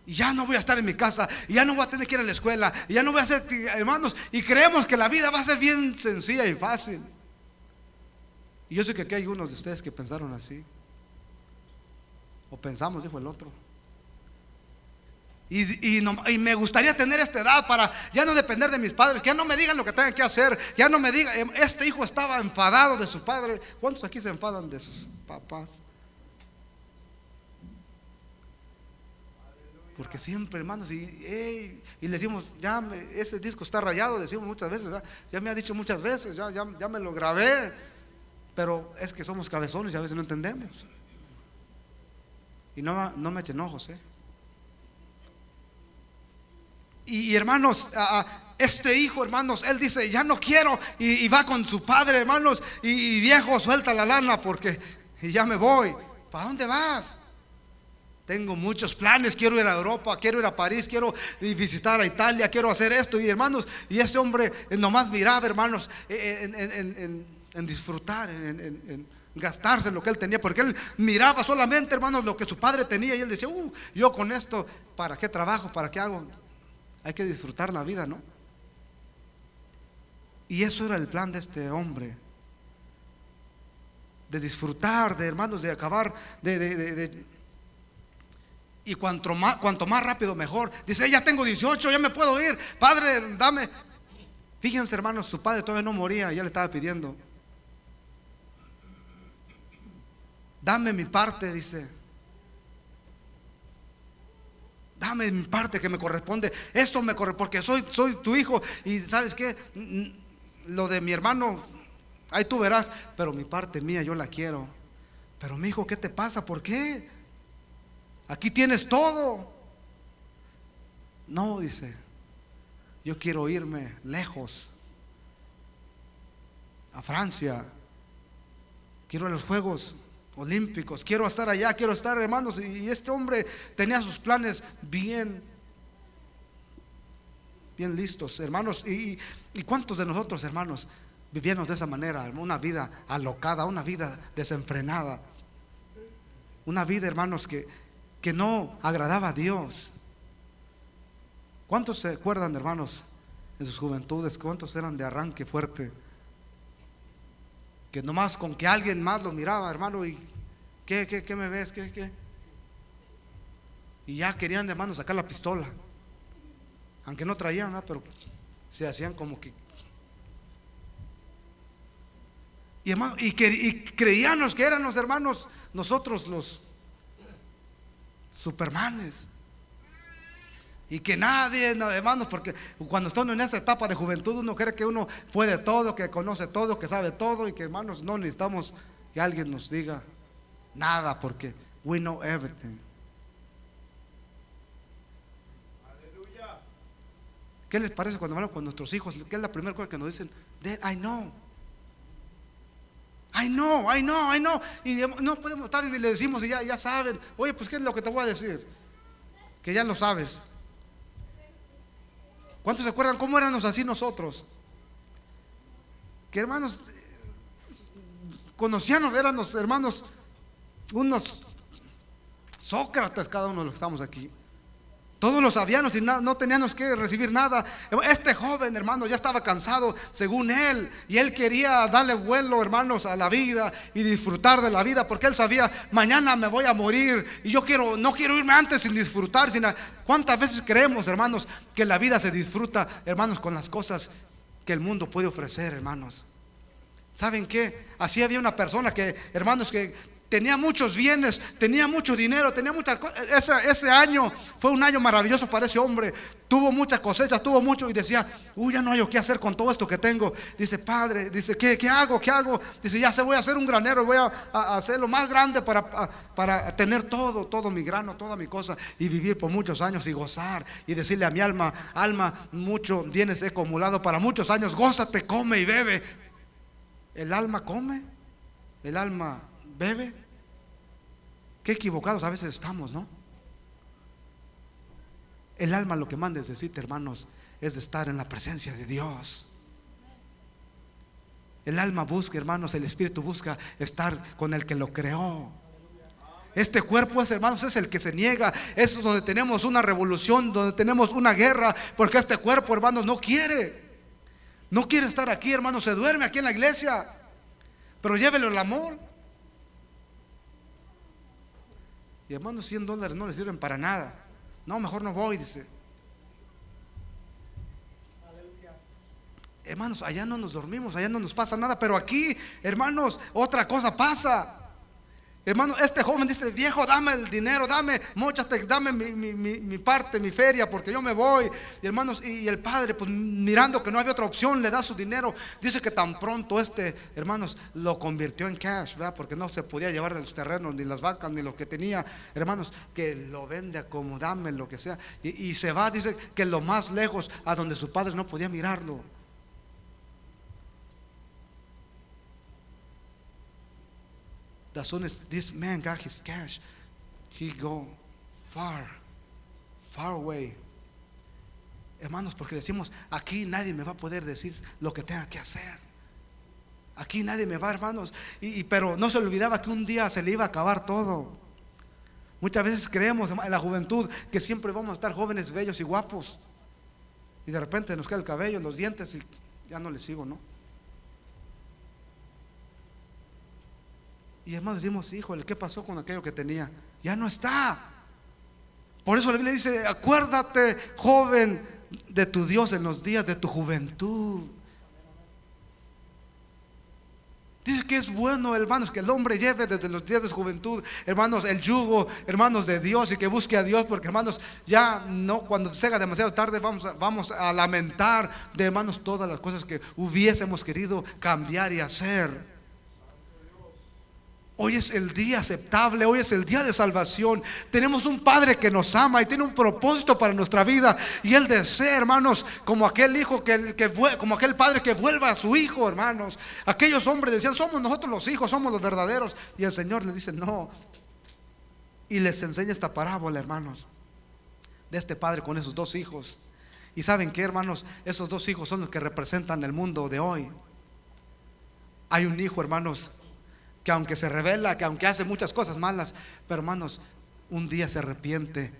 Y ya no voy a estar en mi casa, y ya no voy a tener que ir a la escuela, y ya no voy a ser hermanos. Y creemos que la vida va a ser bien sencilla y fácil. Y yo sé que aquí hay unos de ustedes que pensaron así. O pensamos, dijo el otro. Y, y, me gustaría tener esta edad para ya no depender de mis padres, que ya no me digan lo que tengan que hacer, ya no me digan, este hijo estaba enfadado de su padre. ¿Cuántos aquí se enfadan de sus papás? Porque siempre, hermanos, y, y le decimos, ya ese disco está rayado, decimos muchas veces, ya me ha dicho muchas veces, ya, ya, ya me lo grabé, pero es que somos cabezones y a veces no entendemos. Y no, no me echen ojos, ¿eh? Y, hermanos, este hijo, hermanos, él dice, ya no quiero, y, va con su padre, hermanos, y, viejo, suelta la lana porque ya me voy. ¿Para dónde vas? Tengo muchos planes, quiero ir a Europa, quiero ir a París, quiero visitar a Italia, quiero hacer esto. Y hermanos, y ese hombre nomás miraba, hermanos, en, disfrutar, en, gastarse lo que él tenía, porque él miraba solamente, hermanos, lo que su padre tenía. Y él decía, uh, yo con esto, ¿para qué trabajo? ¿Para qué hago? Hay que disfrutar la vida, ¿no? Y eso era el plan de este hombre. De disfrutar, de hermanos, de acabar, de... y cuanto más, cuanto más rápido mejor. Dice, ya tengo 18, ya me puedo ir. Padre, dame. Fíjense, hermanos, su padre todavía no moría, ya le estaba pidiendo. Dame mi parte, dice. Dame mi parte que me corresponde, esto me corresponde, porque soy, soy tu hijo y sabes qué, lo de mi hermano, ahí tú verás, pero mi parte mía yo la quiero. Pero mi hijo, ¿qué te pasa? ¿Por qué? Aquí tienes todo. No, dice, yo quiero irme lejos, a Francia, quiero a los Juegos olímpicos, quiero estar allá, quiero estar, hermanos. Y este hombre tenía sus planes bien, bien listos, hermanos. Y, cuántos de nosotros, hermanos, vivíamos de esa manera, una vida alocada, una vida desenfrenada, una vida, hermanos, que, que no agradaba a Dios. ¿Cuántos se acuerdan, hermanos, en sus juventudes? ¿Cuántos eran de arranque fuerte? Que nomás con que alguien más lo miraba, hermano, y ¿qué, qué, qué me ves? ¿Qué, qué? Y ya querían, hermano, sacar la pistola. Aunque no traían, pero se hacían como que... Y, hermano, y, que, y creíamos que eran los hermanos, nosotros los supermanes. Y que nadie, hermanos, porque cuando están en esa etapa de juventud uno cree que uno puede todo, que conoce todo, que sabe todo y que hermanos no necesitamos que alguien nos diga nada porque we know everything. ¿Qué les parece cuando hablamos con nuestros hijos? ¿Qué es la primera cosa que nos dicen? I know. I know, I know, I know. Y no podemos estar y le decimos y ya, ya saben. Oye, pues ¿qué es lo que te voy a decir? Que ya lo sabes. ¿Cuántos se acuerdan cómo éramos así nosotros? Que hermanos, conocíamos, éramos hermanos, unos Sócrates cada uno de los que estamos aquí. Todos lo sabíamos y no, teníamos que recibir nada. Este joven, hermano, ya estaba cansado según él. Y él quería darle vuelo, hermanos, a la vida y disfrutar de la vida. Porque él sabía, mañana me voy a morir. Y yo quiero, no quiero irme antes sin disfrutar. ¿Cuántas veces creemos, hermanos, que la vida se disfruta, hermanos, con las cosas que el mundo puede ofrecer, hermanos? ¿Saben qué? Así había una persona que, hermanos, que tenía muchos bienes, tenía mucho dinero, tenía muchas cosas. Ese, ese, año fue un año maravilloso para ese hombre. Tuvo muchas cosechas, tuvo mucho y decía, uy, ya no hay qué hacer con todo esto que tengo. Dice, padre, dice, ¿qué, qué hago? ¿Qué hago? Dice, ya se voy a hacer un granero, voy a, a hacer lo más grande para, para tener todo, todo mi grano, toda mi cosa y vivir por muchos años y gozar y decirle a mi alma, alma, mucho bienes he acumulado para muchos años, gózate, come y bebe. El alma come, el alma bebe. Qué equivocados a veces estamos, ¿no? El alma lo que es decirte, hermanos, es de estar en la presencia de Dios. El alma busca, hermanos, el espíritu busca estar con el que lo creó. Este cuerpo es, hermanos, es el que se niega. Es donde tenemos una revolución, donde tenemos una guerra, porque este cuerpo, hermanos, no quiere. No quiere estar aquí, hermanos, se duerme aquí en la iglesia. Pero llévelo el amor. Y hermanos, 100 dólares no le sirven para nada. No, mejor no voy, dice. Hermanos, allá no nos dormimos, allá no nos pasa nada, pero aquí, hermanos, otra cosa pasa. Hermano, este joven dice, viejo, dame el dinero, dame, mochate, dame mi, parte, mi feria, porque yo me voy. Y hermanos, y el padre, pues mirando que no había otra opción, le da su dinero. Dice que tan pronto este, hermanos, lo convirtió en cash, ¿verdad? Porque no se podía llevar los terrenos, ni las vacas, ni lo que tenía. Hermanos, que lo vende como dame, lo que sea. Y, y se va, dice que lo más lejos, a donde su padre no podía mirarlo. As soon as this man got his cash, he go far, far away. Hermanos, porque decimos, aquí nadie me va a poder decir lo que tenga que hacer. Aquí nadie me va, hermanos. Y, pero no se olvidaba que un día se le iba a acabar todo. Muchas veces creemos en la juventud que siempre vamos a estar jóvenes, bellos y guapos. Y de repente nos cae el cabello, los dientes y ya no le sigo, ¿no? Y hermanos decimos, híjole, ¿qué pasó con aquello que tenía? Ya no está. Por eso la Biblia dice, acuérdate, joven, de tu Dios en los días de tu juventud. Dice que es bueno, hermanos, que el hombre lleve desde los días de su juventud, hermanos, el yugo, hermanos de Dios y que busque a Dios, porque hermanos, ya no, cuando sea demasiado tarde, vamos a, vamos a lamentar de hermanos todas las cosas que hubiésemos querido cambiar y hacer. Hoy es el día aceptable, hoy es el día de salvación. Tenemos un Padre que nos ama y tiene un propósito para nuestra vida. Y Él desea, hermanos, como aquel hijo que, que como aquel padre que vuelva a su hijo, hermanos. Aquellos hombres decían, somos nosotros los hijos, somos los verdaderos. Y el Señor le dice, no. Y les enseña esta parábola, hermanos, de este padre con esos dos hijos. Y saben que, hermanos, esos dos hijos son los que representan el mundo de hoy. Hay un hijo, hermanos, que aunque se revela, que aunque hace muchas cosas malas, pero hermanos, un día se arrepiente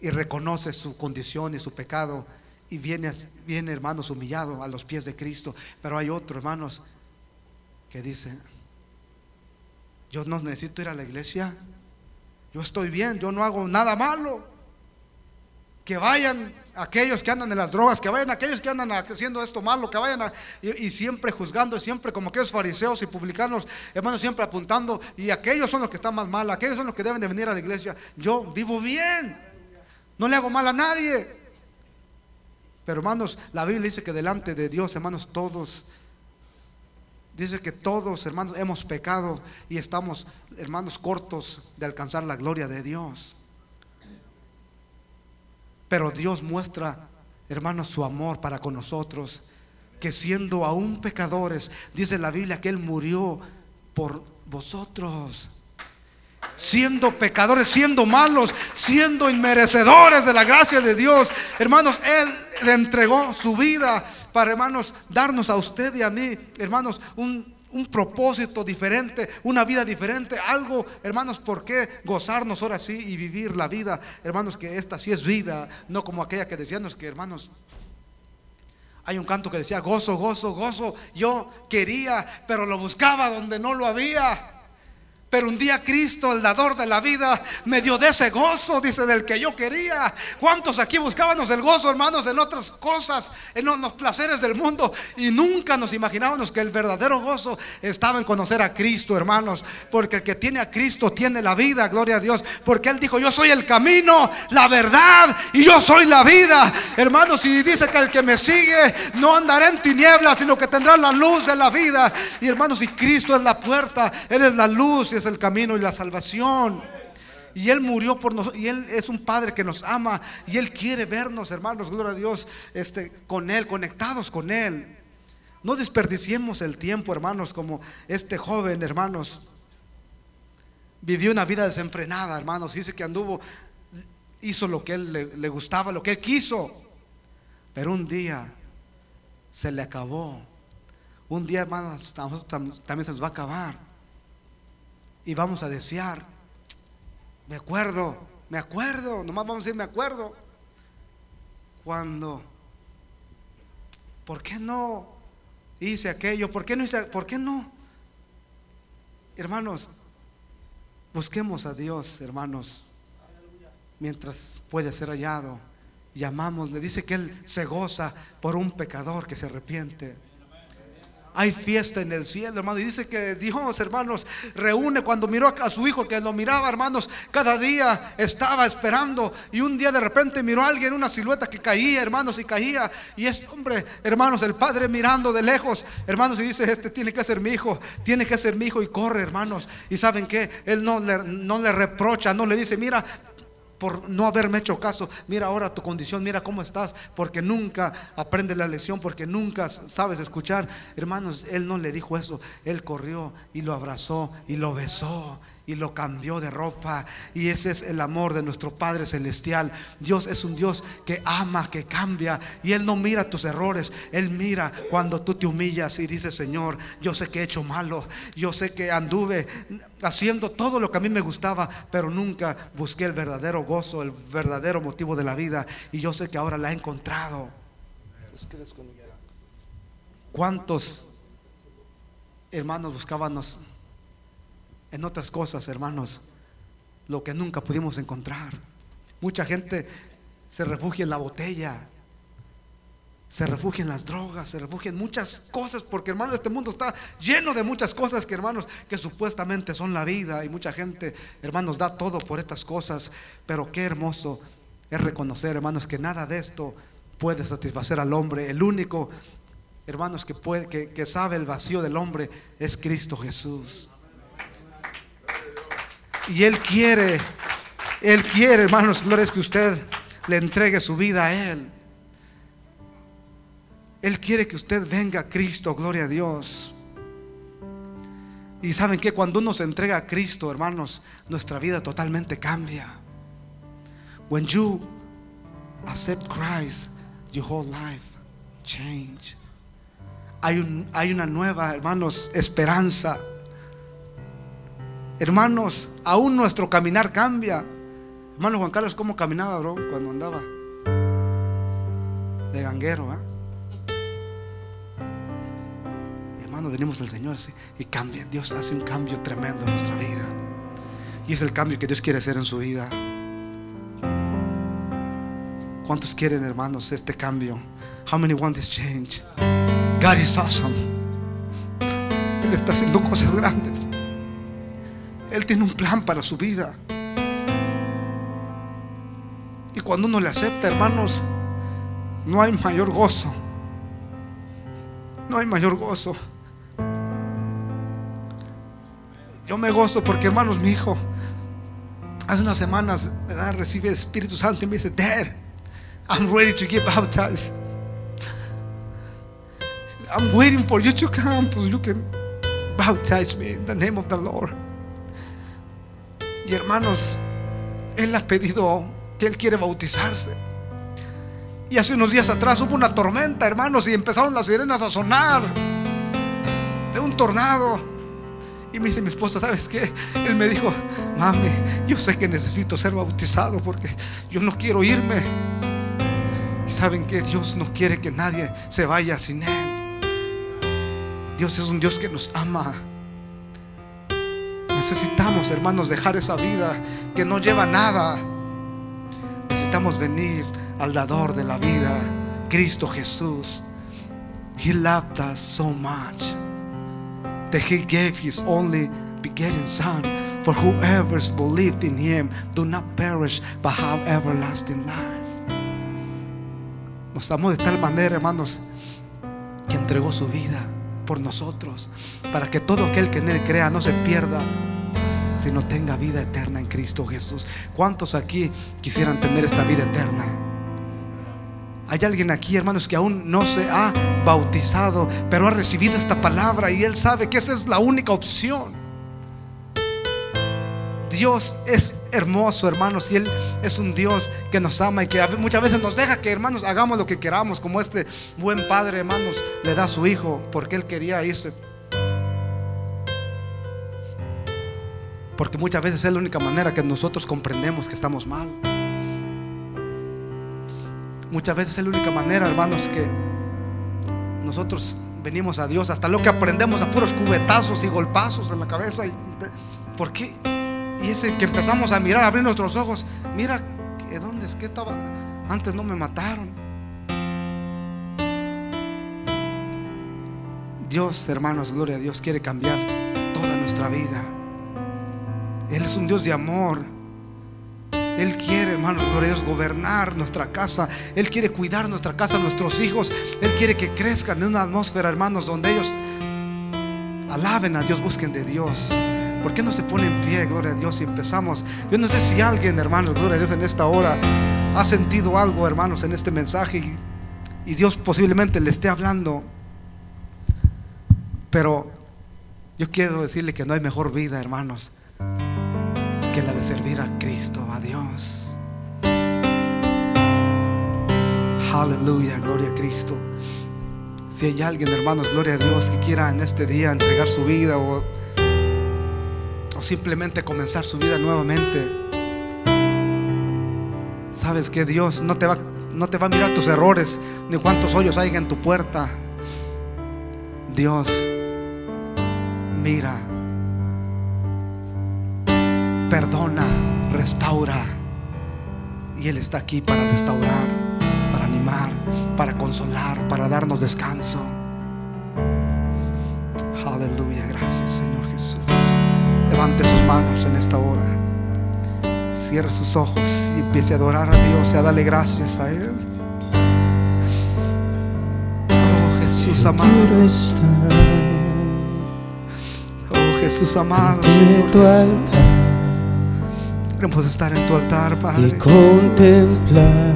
y reconoce su condición y su pecado y viene, viene hermanos humillado a los pies de Cristo. Pero hay otro, hermanos, que dice, yo no necesito ir a la iglesia, yo estoy bien, yo no hago nada malo. Que vayan aquellos que andan en las drogas, que vayan aquellos que andan haciendo esto malo, que vayan y, siempre juzgando, siempre como aquellos fariseos y publicanos, hermanos, siempre apuntando, y aquellos son los que están más mal, aquellos son los que deben de venir a la iglesia. Yo vivo bien, no le hago mal a nadie. Pero hermanos, la Biblia dice que delante de Dios, hermanos, todos, dice que todos, hermanos, hemos pecado y estamos, hermanos, cortos de alcanzar la gloria de Dios. Pero Dios muestra, hermanos, su amor para con nosotros, que siendo aún pecadores, dice la Biblia que Él murió por vosotros. Siendo pecadores, siendo malos, siendo inmerecedores de la gracia de Dios, hermanos, Él le entregó su vida para, hermanos, darnos a usted y a mí, hermanos, un un propósito diferente, una vida diferente, algo, hermanos, ¿por qué gozarnos ahora sí y vivir la vida? Hermanos, que esta sí es vida, no como aquella que decíamos que, hermanos, hay un canto que decía, gozo, gozo, gozo, yo quería, pero lo buscaba donde no lo había. Pero un día Cristo, el dador de la vida, me dio de ese gozo, dice, del que yo quería. ¿Cuántos aquí buscábamos el gozo, hermanos, en otras cosas, en los placeres del mundo? Y nunca nos imaginábamos que el verdadero gozo estaba en conocer a Cristo, hermanos. Porque el que tiene a Cristo tiene la vida, gloria a Dios. Porque Él dijo, yo soy el camino, la verdad y yo soy la vida. Hermanos, y dice que el que me sigue no andará en tinieblas, sino que tendrá la luz de la vida. Y hermanos, si Cristo es la puerta, Él es la luz el camino y la salvación. Y Él murió por nosotros. Y Él es un Padre que nos ama. Y Él quiere vernos, hermanos, gloria a Dios, este, con Él, conectados con Él. No desperdiciemos el tiempo, hermanos, como este joven, hermanos. Vivió una vida desenfrenada, hermanos. Dice que anduvo, hizo lo que Él le, le gustaba, lo que Él quiso. Pero un día se le acabó. Un día, hermanos, también se nos va a acabar y vamos a desear. Me acuerdo, me acuerdo, nomás vamos a decir, me acuerdo. Cuando, ¿por qué no hice aquello? ¿Por qué no hice, por qué no? Hermanos, busquemos a Dios, hermanos, mientras puede ser hallado. Llamamos, le dice que Él se goza por un pecador que se arrepiente. Hay fiesta en el cielo, hermano. Y dice que Dios, hermanos, reúne cuando miró a su hijo, que lo miraba, hermanos, cada día estaba esperando. Y un día de repente miró a alguien, una silueta que caía, hermanos, y caía. Y este hombre, hermanos, el padre mirando de lejos, hermanos, y dice: Este tiene que ser mi hijo, tiene que ser mi hijo. Y corre, hermanos. Y saben que él no le, no le reprocha, no le dice: Mira, por no haberme hecho caso. Mira ahora tu condición, mira cómo estás, porque nunca aprende la lección, porque nunca sabes escuchar. Hermanos, él no le dijo eso, él corrió y lo abrazó y lo besó y lo cambió de ropa. Y ese es el amor de nuestro Padre Celestial. Dios es un Dios que ama, que cambia. Y Él no mira tus errores. Él mira cuando tú te humillas y dices, Señor, yo sé que he hecho malo. Yo sé que anduve haciendo todo lo que a mí me gustaba, pero nunca busqué el verdadero gozo, el verdadero motivo de la vida. Y yo sé que ahora la he encontrado. ¿Cuántos hermanos buscábamos en otras cosas, hermanos, lo que nunca pudimos encontrar. Mucha gente se refugia en la botella, se refugia en las drogas, se refugia en muchas cosas, porque hermanos, este mundo está lleno de muchas cosas que hermanos, que supuestamente son la vida y mucha gente, hermanos, da todo por estas cosas, pero qué hermoso es reconocer, hermanos, que nada de esto puede satisfacer al hombre. El único, hermanos, que, puede, que, que sabe el vacío del hombre es Cristo Jesús. Y Él quiere, Él quiere, hermanos, gloria que usted le entregue su vida a Él. Él quiere que usted venga a Cristo, gloria a Dios. Y saben que cuando uno se entrega a Cristo, hermanos, nuestra vida totalmente cambia. When you accept Christ, your whole life change. Hay, un, hay una nueva, hermanos, esperanza. Hermanos, aún nuestro caminar cambia. Hermano Juan Carlos, ¿cómo caminaba, bro, cuando andaba? De ganguero, ¿ah? Hermano, venimos al Señor y cambia. Dios hace un cambio tremendo en nuestra vida. Y es el cambio que Dios quiere hacer en su vida. ¿Cuántos quieren, hermanos, este cambio? How many want this change? God is awesome. Él está haciendo cosas grandes. Él tiene un plan para su vida. Y cuando uno le acepta, hermanos, no hay mayor gozo. No hay mayor gozo. Yo me gozo porque, hermanos, mi hijo hace unas semanas recibe el Espíritu Santo y me dice, Dad, I'm ready to get baptized. I'm waiting for you to come so you can baptize me in the name of the Lord. Hermanos, Él ha pedido que Él quiere bautizarse. Y hace unos días atrás hubo una tormenta, hermanos, y empezaron las sirenas a sonar de un tornado. Y me dice mi esposa, ¿sabes qué? Él me dijo, mami, yo sé que necesito ser bautizado porque yo no quiero irme. Y saben que Dios no quiere que nadie se vaya sin Él. Dios es un Dios que nos ama Necesitamos, hermanos, dejar esa vida que no lleva nada. Necesitamos venir al dador de la vida, Cristo Jesús. He loved us so much that he gave his only begotten son for whoever believed in him do not perish but have everlasting life. Nos amó de tal manera, hermanos, que entregó su vida por nosotros, para que todo aquel que en Él crea no se pierda, sino tenga vida eterna en Cristo Jesús. ¿Cuántos aquí quisieran tener esta vida eterna? Hay alguien aquí, hermanos, que aún no se ha bautizado, pero ha recibido esta palabra y Él sabe que esa es la única opción. Dios es hermoso, hermanos, y Él es un Dios que nos ama y que muchas veces nos deja que, hermanos, hagamos lo que queramos, como este buen padre, hermanos, le da a su hijo porque Él quería irse. Porque muchas veces es la única manera que nosotros comprendemos que estamos mal. Muchas veces es la única manera, hermanos, que nosotros venimos a Dios. Hasta lo que aprendemos a puros cubetazos y golpazos en la cabeza. ¿Por qué? Y ese que empezamos a mirar, a abrir nuestros ojos. Mira, ¿dónde es que estaba? Antes no me mataron. Dios, hermanos, gloria a Dios, quiere cambiar toda nuestra vida. Él es un Dios de amor. Él quiere, hermanos, gloria a Dios, gobernar nuestra casa. Él quiere cuidar nuestra casa, nuestros hijos. Él quiere que crezcan en una atmósfera, hermanos, donde ellos alaben a Dios, busquen de Dios. ¿Por qué no se pone en pie, gloria a Dios, y empezamos? Yo no sé si alguien, hermanos, gloria a Dios, en esta hora ha sentido algo, hermanos, en este mensaje y, y Dios posiblemente le esté hablando. Pero yo quiero decirle que no hay mejor vida, hermanos, que la de servir a Cristo, a Dios. Aleluya, gloria a Cristo. Si hay alguien, hermanos, gloria a Dios, que quiera en este día entregar su vida o simplemente comenzar su vida nuevamente. Sabes que Dios no te va, no te va a mirar tus errores ni cuántos hoyos hay en tu puerta. Dios mira, perdona, restaura. Y Él está aquí para restaurar, para animar, para consolar, para darnos descanso. Aleluya, gracias Señor Jesús. Levante sus manos en esta hora. Cierre sus ojos y empiece a adorar a Dios y a darle gracias a Él. Oh Jesús amado. Oh Jesús amado. Señor Queremos estar en tu altar, Padre. Y contemplar,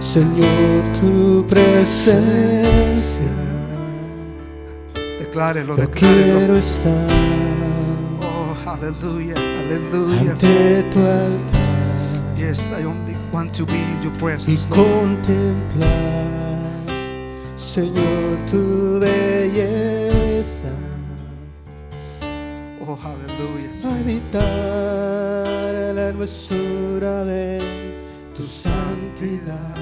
Señor, tu presencia. Declárelo, Yo quiero declárelo. estar Aleluya, aleluya. ante tu altar Yes, I only want to be in your y presence. Lord. contemplar, Señor, tu belleza. Oh, aleluya. Habitar hermosura de tu santidad.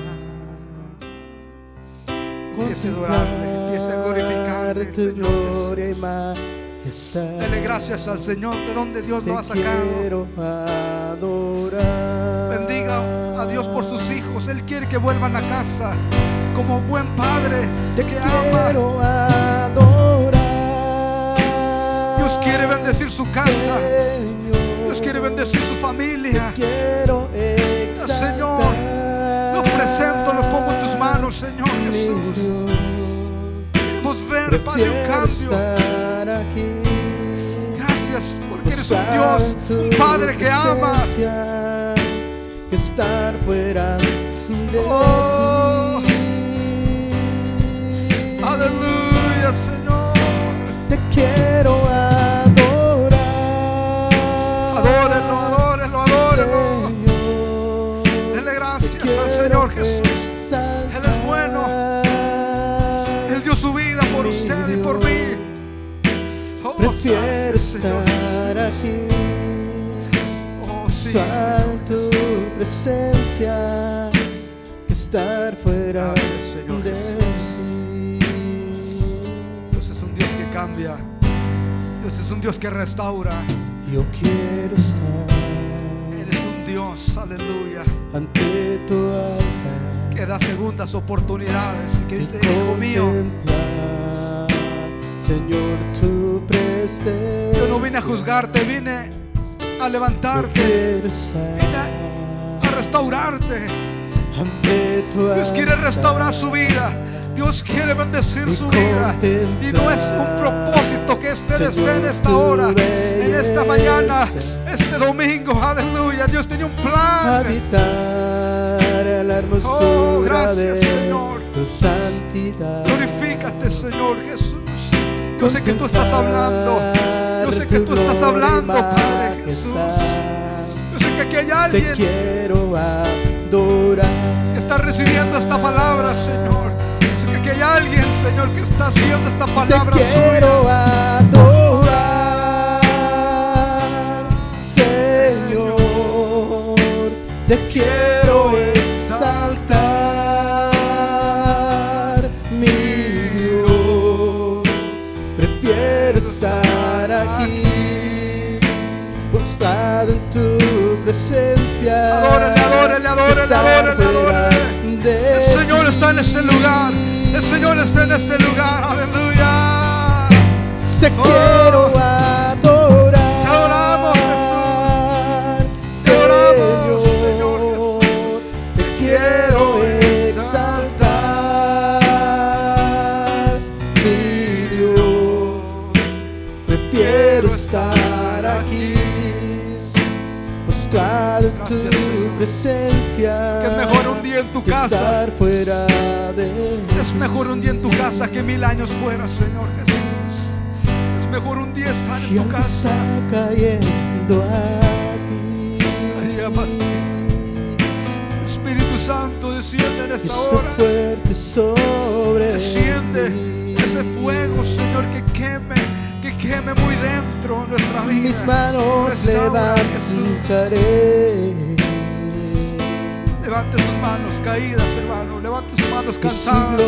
Empiece a adorarle, empiece a glorificarle, Señor Jesús. Dele gracias al Señor de donde Dios lo ha sacado. Bendiga a Dios por sus hijos. Él quiere que vuelvan a casa como buen padre Te que ama. adorar. Dios quiere bendecir su casa. Bendecir su familia. Te quiero exaltar. Señor, Los presento, los pongo en tus manos, Señor Jesús. Queremos ver, Padre, un cambio. Gracias porque eres un Dios, un Padre que ama. Que estar fuera de Oh. ti. Aleluya, Señor. Te quiero adorar. Señor estar aquí. Oh, estar en tu presencia que estar fuera de ti. Dios es un Dios que cambia. Dios es un Dios que restaura. Yo quiero estar Eres un Dios, aleluya, ante tu altar que da segundas oportunidades y que dice, hijo mío, contemplar, Señor, tu presencia. yo no vine a juzgarte, vine a levantarte, vine a restaurarte. Dios quiere restaurar su vida. Dios quiere bendecir su vida. Y no es un propósito que usted esté en esta hora, en esta mañana, este domingo. Aleluya. Dios tiene un plan. Oh, gracias, Señor. tu santidad. Glorifícate, Señor Jesús. Yo sé que tú estás hablando. Yo sé que tú estás hablando, Padre Jesús. Yo sé que aquí hay Te alguien que está recibiendo esta palabra, Señor. Yo sé que aquí hay alguien, Señor, que está haciendo esta Te palabra suya. quiero adorar, Señor. Te quiero Adórale, adórale, adórale, adórale, adórale. El Señor está en este lugar. El Señor está en este lugar. Aleluya. Te Oh. quiero Que es mejor un día en tu casa. estar fuera de Es mejor un día en tu casa que mil años fuera, Señor Jesús. Es mejor un día estar en tu casa. está cayendo aquí. Espíritu Santo, desciende en esta hora. fuerte sobre Desciende ese fuego, Señor, que queme, que queme muy dentro de nuestra vida. Mis manos levantaré. Levante sus manos caídas, hermano. Levante sus manos cansadas.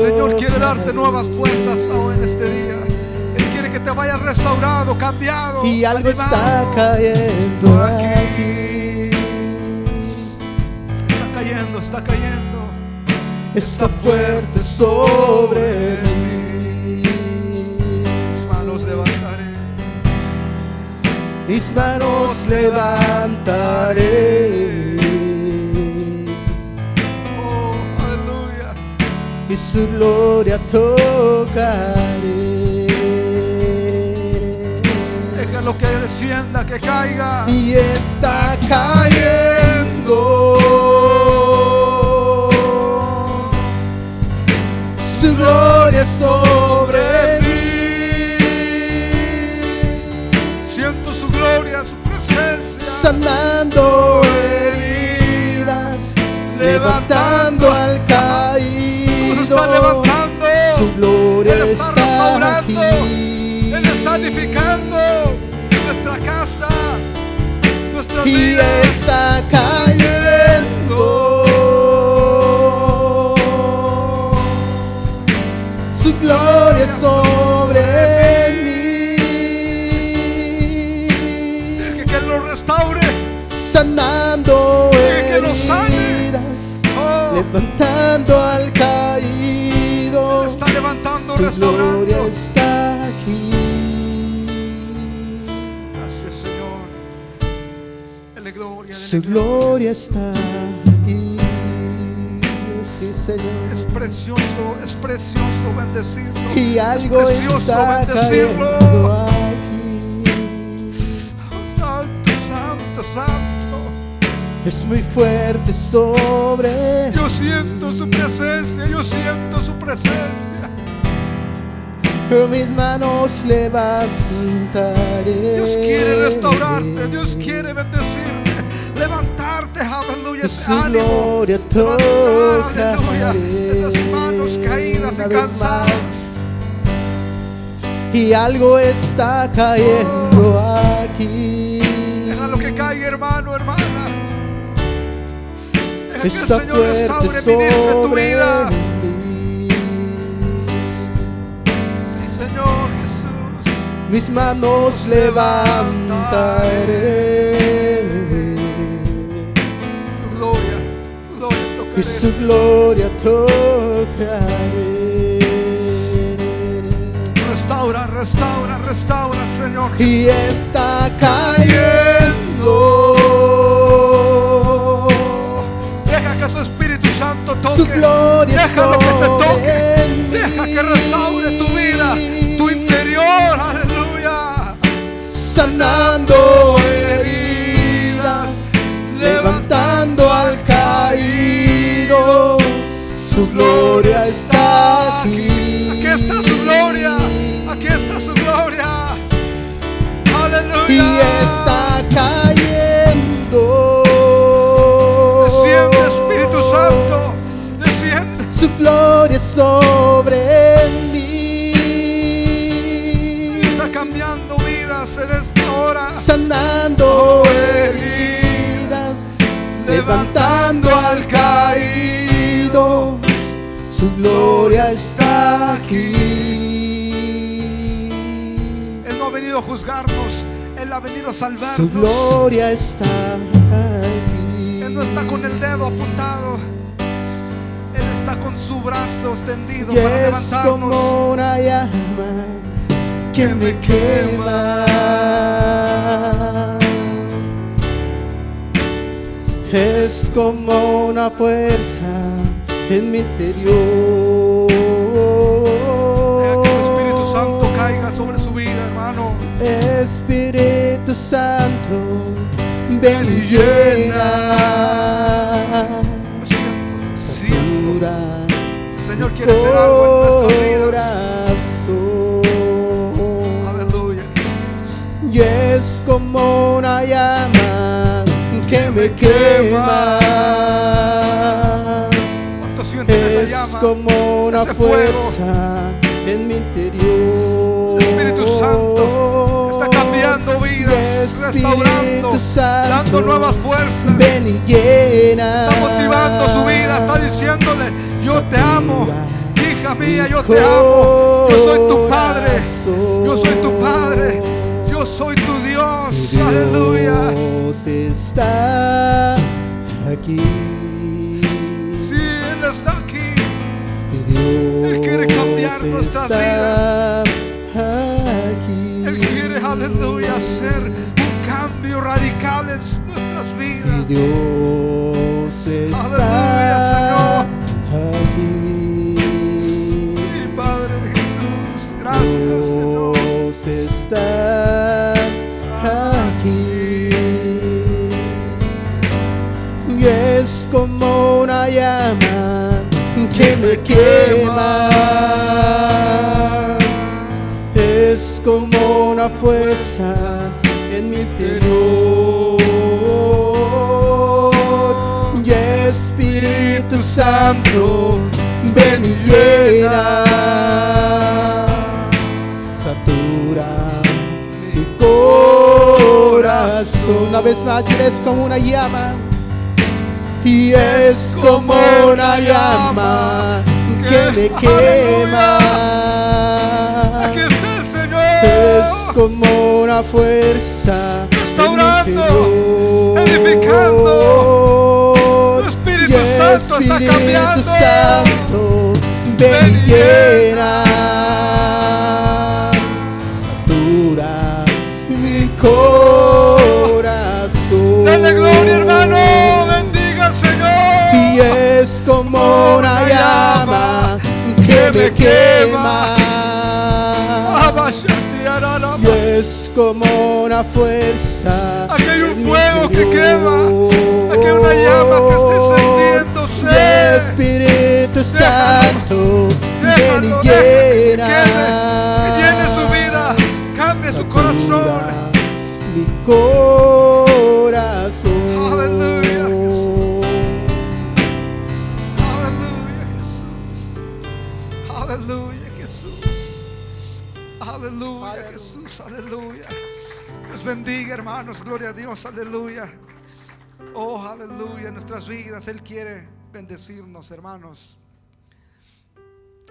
Señor quiere darte nuevas fuerzas aún en este día. Él quiere que te vayas restaurado, cambiado. Y algo está cayendo Aquí. aquí. Está cayendo, está cayendo. Está fuerte sobre mí. Mis manos levantaré. Mis manos levantaré. Su gloria tocaré. Déjalo que descienda, que caiga. Y está cayendo su gloria sobre mí, Siento su gloria, su presencia. sanando heridas, levantando al gloria Él está está restaurando. aquí. Él está edificando nuestra casa, nuestras y vidas. está cayendo. Su gloria sobre mí, Deje que lo restaure. sanando Deje que lo sane. Oh, levantando al Su restaurando. gloria está aquí. Gracias, Señor. Dele gloria. dele Su gloria está aquí. Sí, Señor. Es precioso, es precioso bendecirlo. Y algo es precioso está bendecirlo. aquí. Santo, santo, santo. Es muy fuerte sobre. Yo siento su presencia, yo siento su presencia. Mis manos levantaré. Dios quiere restaurarte, Dios quiere bendecirte, levantarte, aleluya, ese su ánimo, gloria levantar, aleluya, esas manos caídas y cansadas. Y algo está cayendo aquí. Déjalo que caiga, hermano, hermana. Deja que el Está Señor restaure, ministre tu vida. Mis manos levantaré Tu gloria, tu gloria y tocaré. su gloria tocaré. Restaura, restaura, restaura, Señor. Y está cayendo. Deja que su Espíritu Santo toque. Su gloria Déjalo que te toque. Deja que restaure tu vida, sanando heridas, levantando al caído. Su gloria está aquí. Aquí está su gloria. Aquí está su gloria. Aleluya. Y está cayendo. Desciende, Espíritu Santo. Desciende. Su gloria gloria está aquí. Él no ha venido a juzgarnos. Él ha venido a Su salvarnos. gloria está aquí. Él no está con el dedo apuntado. Él está con su brazo extendido Y para es levantarnos. como una llama que me quema. Es como una fuerza en mi interior. Que tu Espíritu Santo caiga sobre su vida, hermano. Espíritu Santo, ven y llena. Siento, Señor quiere hacer algo en nuestras vidas. Aleluya. Y es como una llama que me quema. ¿Cuánto sientes esa Es llama? como una fuerza en mi interior. El Espíritu Santo está cambiando vidas, restaurando, Santo, dando nuevas fuerzas. Ven y llena. Está motivando su vida, está diciéndole, yo te amo, hija mía, yo te amo, yo soy tu padre, yo soy tu padre, yo soy tu Dios, aleluya. Dios está aquí. Él quiere cambiar nuestras Aquí. Él quiere, aleluya, hacer un cambio radical en nuestras Y vidas. Dios Aleluya, está Señor. Fuerza en mi interior. Y Espíritu Santo, ven y llena. Satura mi corazón. Una vez más, y es como una llama. Y es como una llama que me *laughs* quema. Aquí está el Señor. Como una fuerza Restaurando, edificando. Tu Espíritu Y Santo está Espíritu cambiando. Santo, ven y llena. Satura mi corazón. Dale gloria, hermano. Bendiga al Señor. Y es como una llama que me quema. Y es como una fuerza. Aquí hay un fuego que quema. Aquí hay una llama que está encendiéndose. Y Espíritu Santo, Déjalo, y deja que llena. quede, que llene su vida, cambie su corazón. Mi corazón. Bendiga, hermanos. Gloria a Dios. Aleluya. Oh, aleluya. Nuestras vidas Él quiere bendecirnos, hermanos.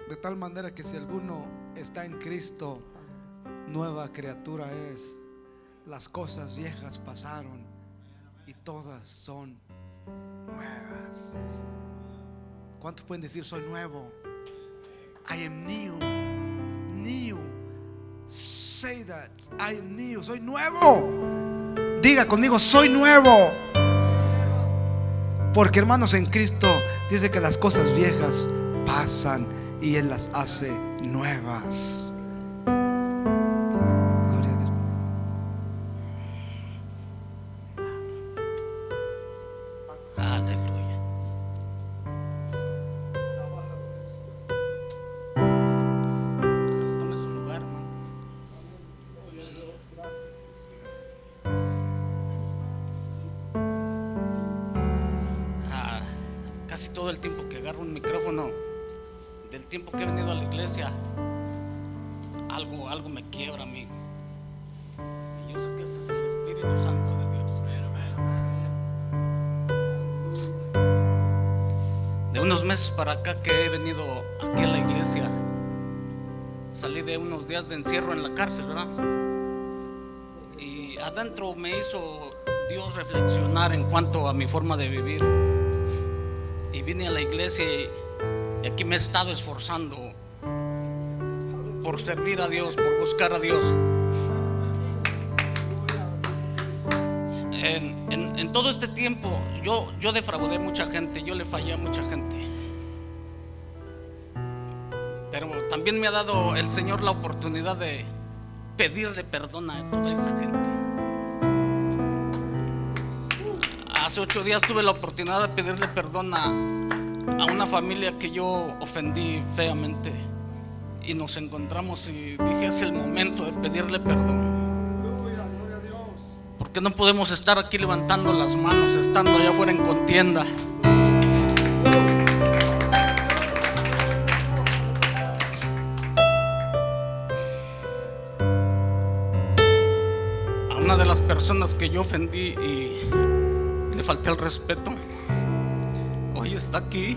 De tal manera que si alguno está en Cristo, nueva criatura es. Las cosas viejas pasaron y todas son nuevas. ¿Cuántos pueden decir soy nuevo? I am new. New. Say that. I new. Soy nuevo. Diga conmigo, soy nuevo. Porque hermanos en Cristo dice que las cosas viejas pasan y Él las hace nuevas. Y adentro me hizo Dios reflexionar en cuanto a mi forma de vivir. Y vine a la iglesia y, aquí me he estado esforzando por servir a Dios, por buscar a Dios. En, en- en todo este tiempo yo, yo defraudé mucha gente, yo le fallé a mucha gente. Pero también me ha dado el Señor la oportunidad de pedirle perdón a toda esa gente. Hace ocho días tuve la oportunidad de pedirle perdón a, a una familia que yo ofendí feamente. Y nos encontramos y dije, es el momento de pedirle perdón. Porque no podemos estar aquí levantando las manos, estando allá afuera en contienda. A una de las personas que yo ofendí y falté el respeto, hoy está aquí.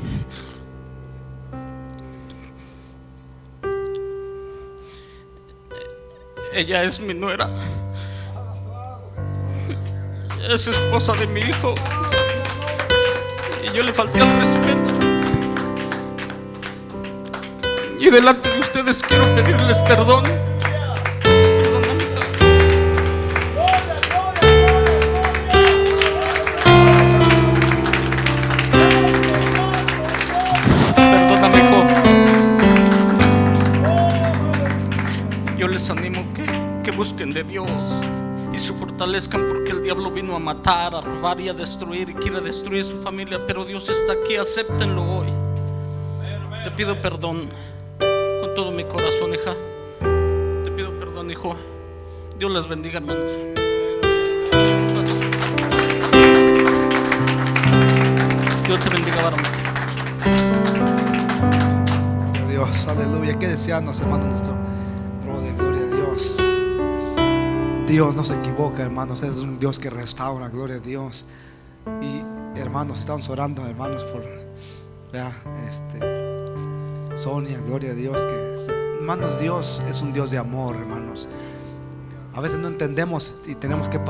Ella es mi nuera. Es esposa de mi hijo. Y yo le falté el respeto. Y delante de ustedes quiero pedirles perdón. De Dios y se fortalezcan porque el diablo vino a matar, a robar y a destruir y quiere destruir su familia, pero Dios está aquí, acéptenlo hoy. Te pido perdón con todo mi corazón, hija. Te pido perdón, hijo. Dios les bendiga, hermanos. Dios te bendiga, varón. Dios, aleluya. Que desearnos, hermano, nuestro brother, gloria a Dios. Dios no se equivoca, hermanos. Es un Dios que restaura, gloria a Dios. Y hermanos, estamos orando, hermanos, por ya, este, Sonia, gloria a Dios. Que, hermanos, Dios es un Dios de amor, hermanos. A veces no entendemos y tenemos que pasar.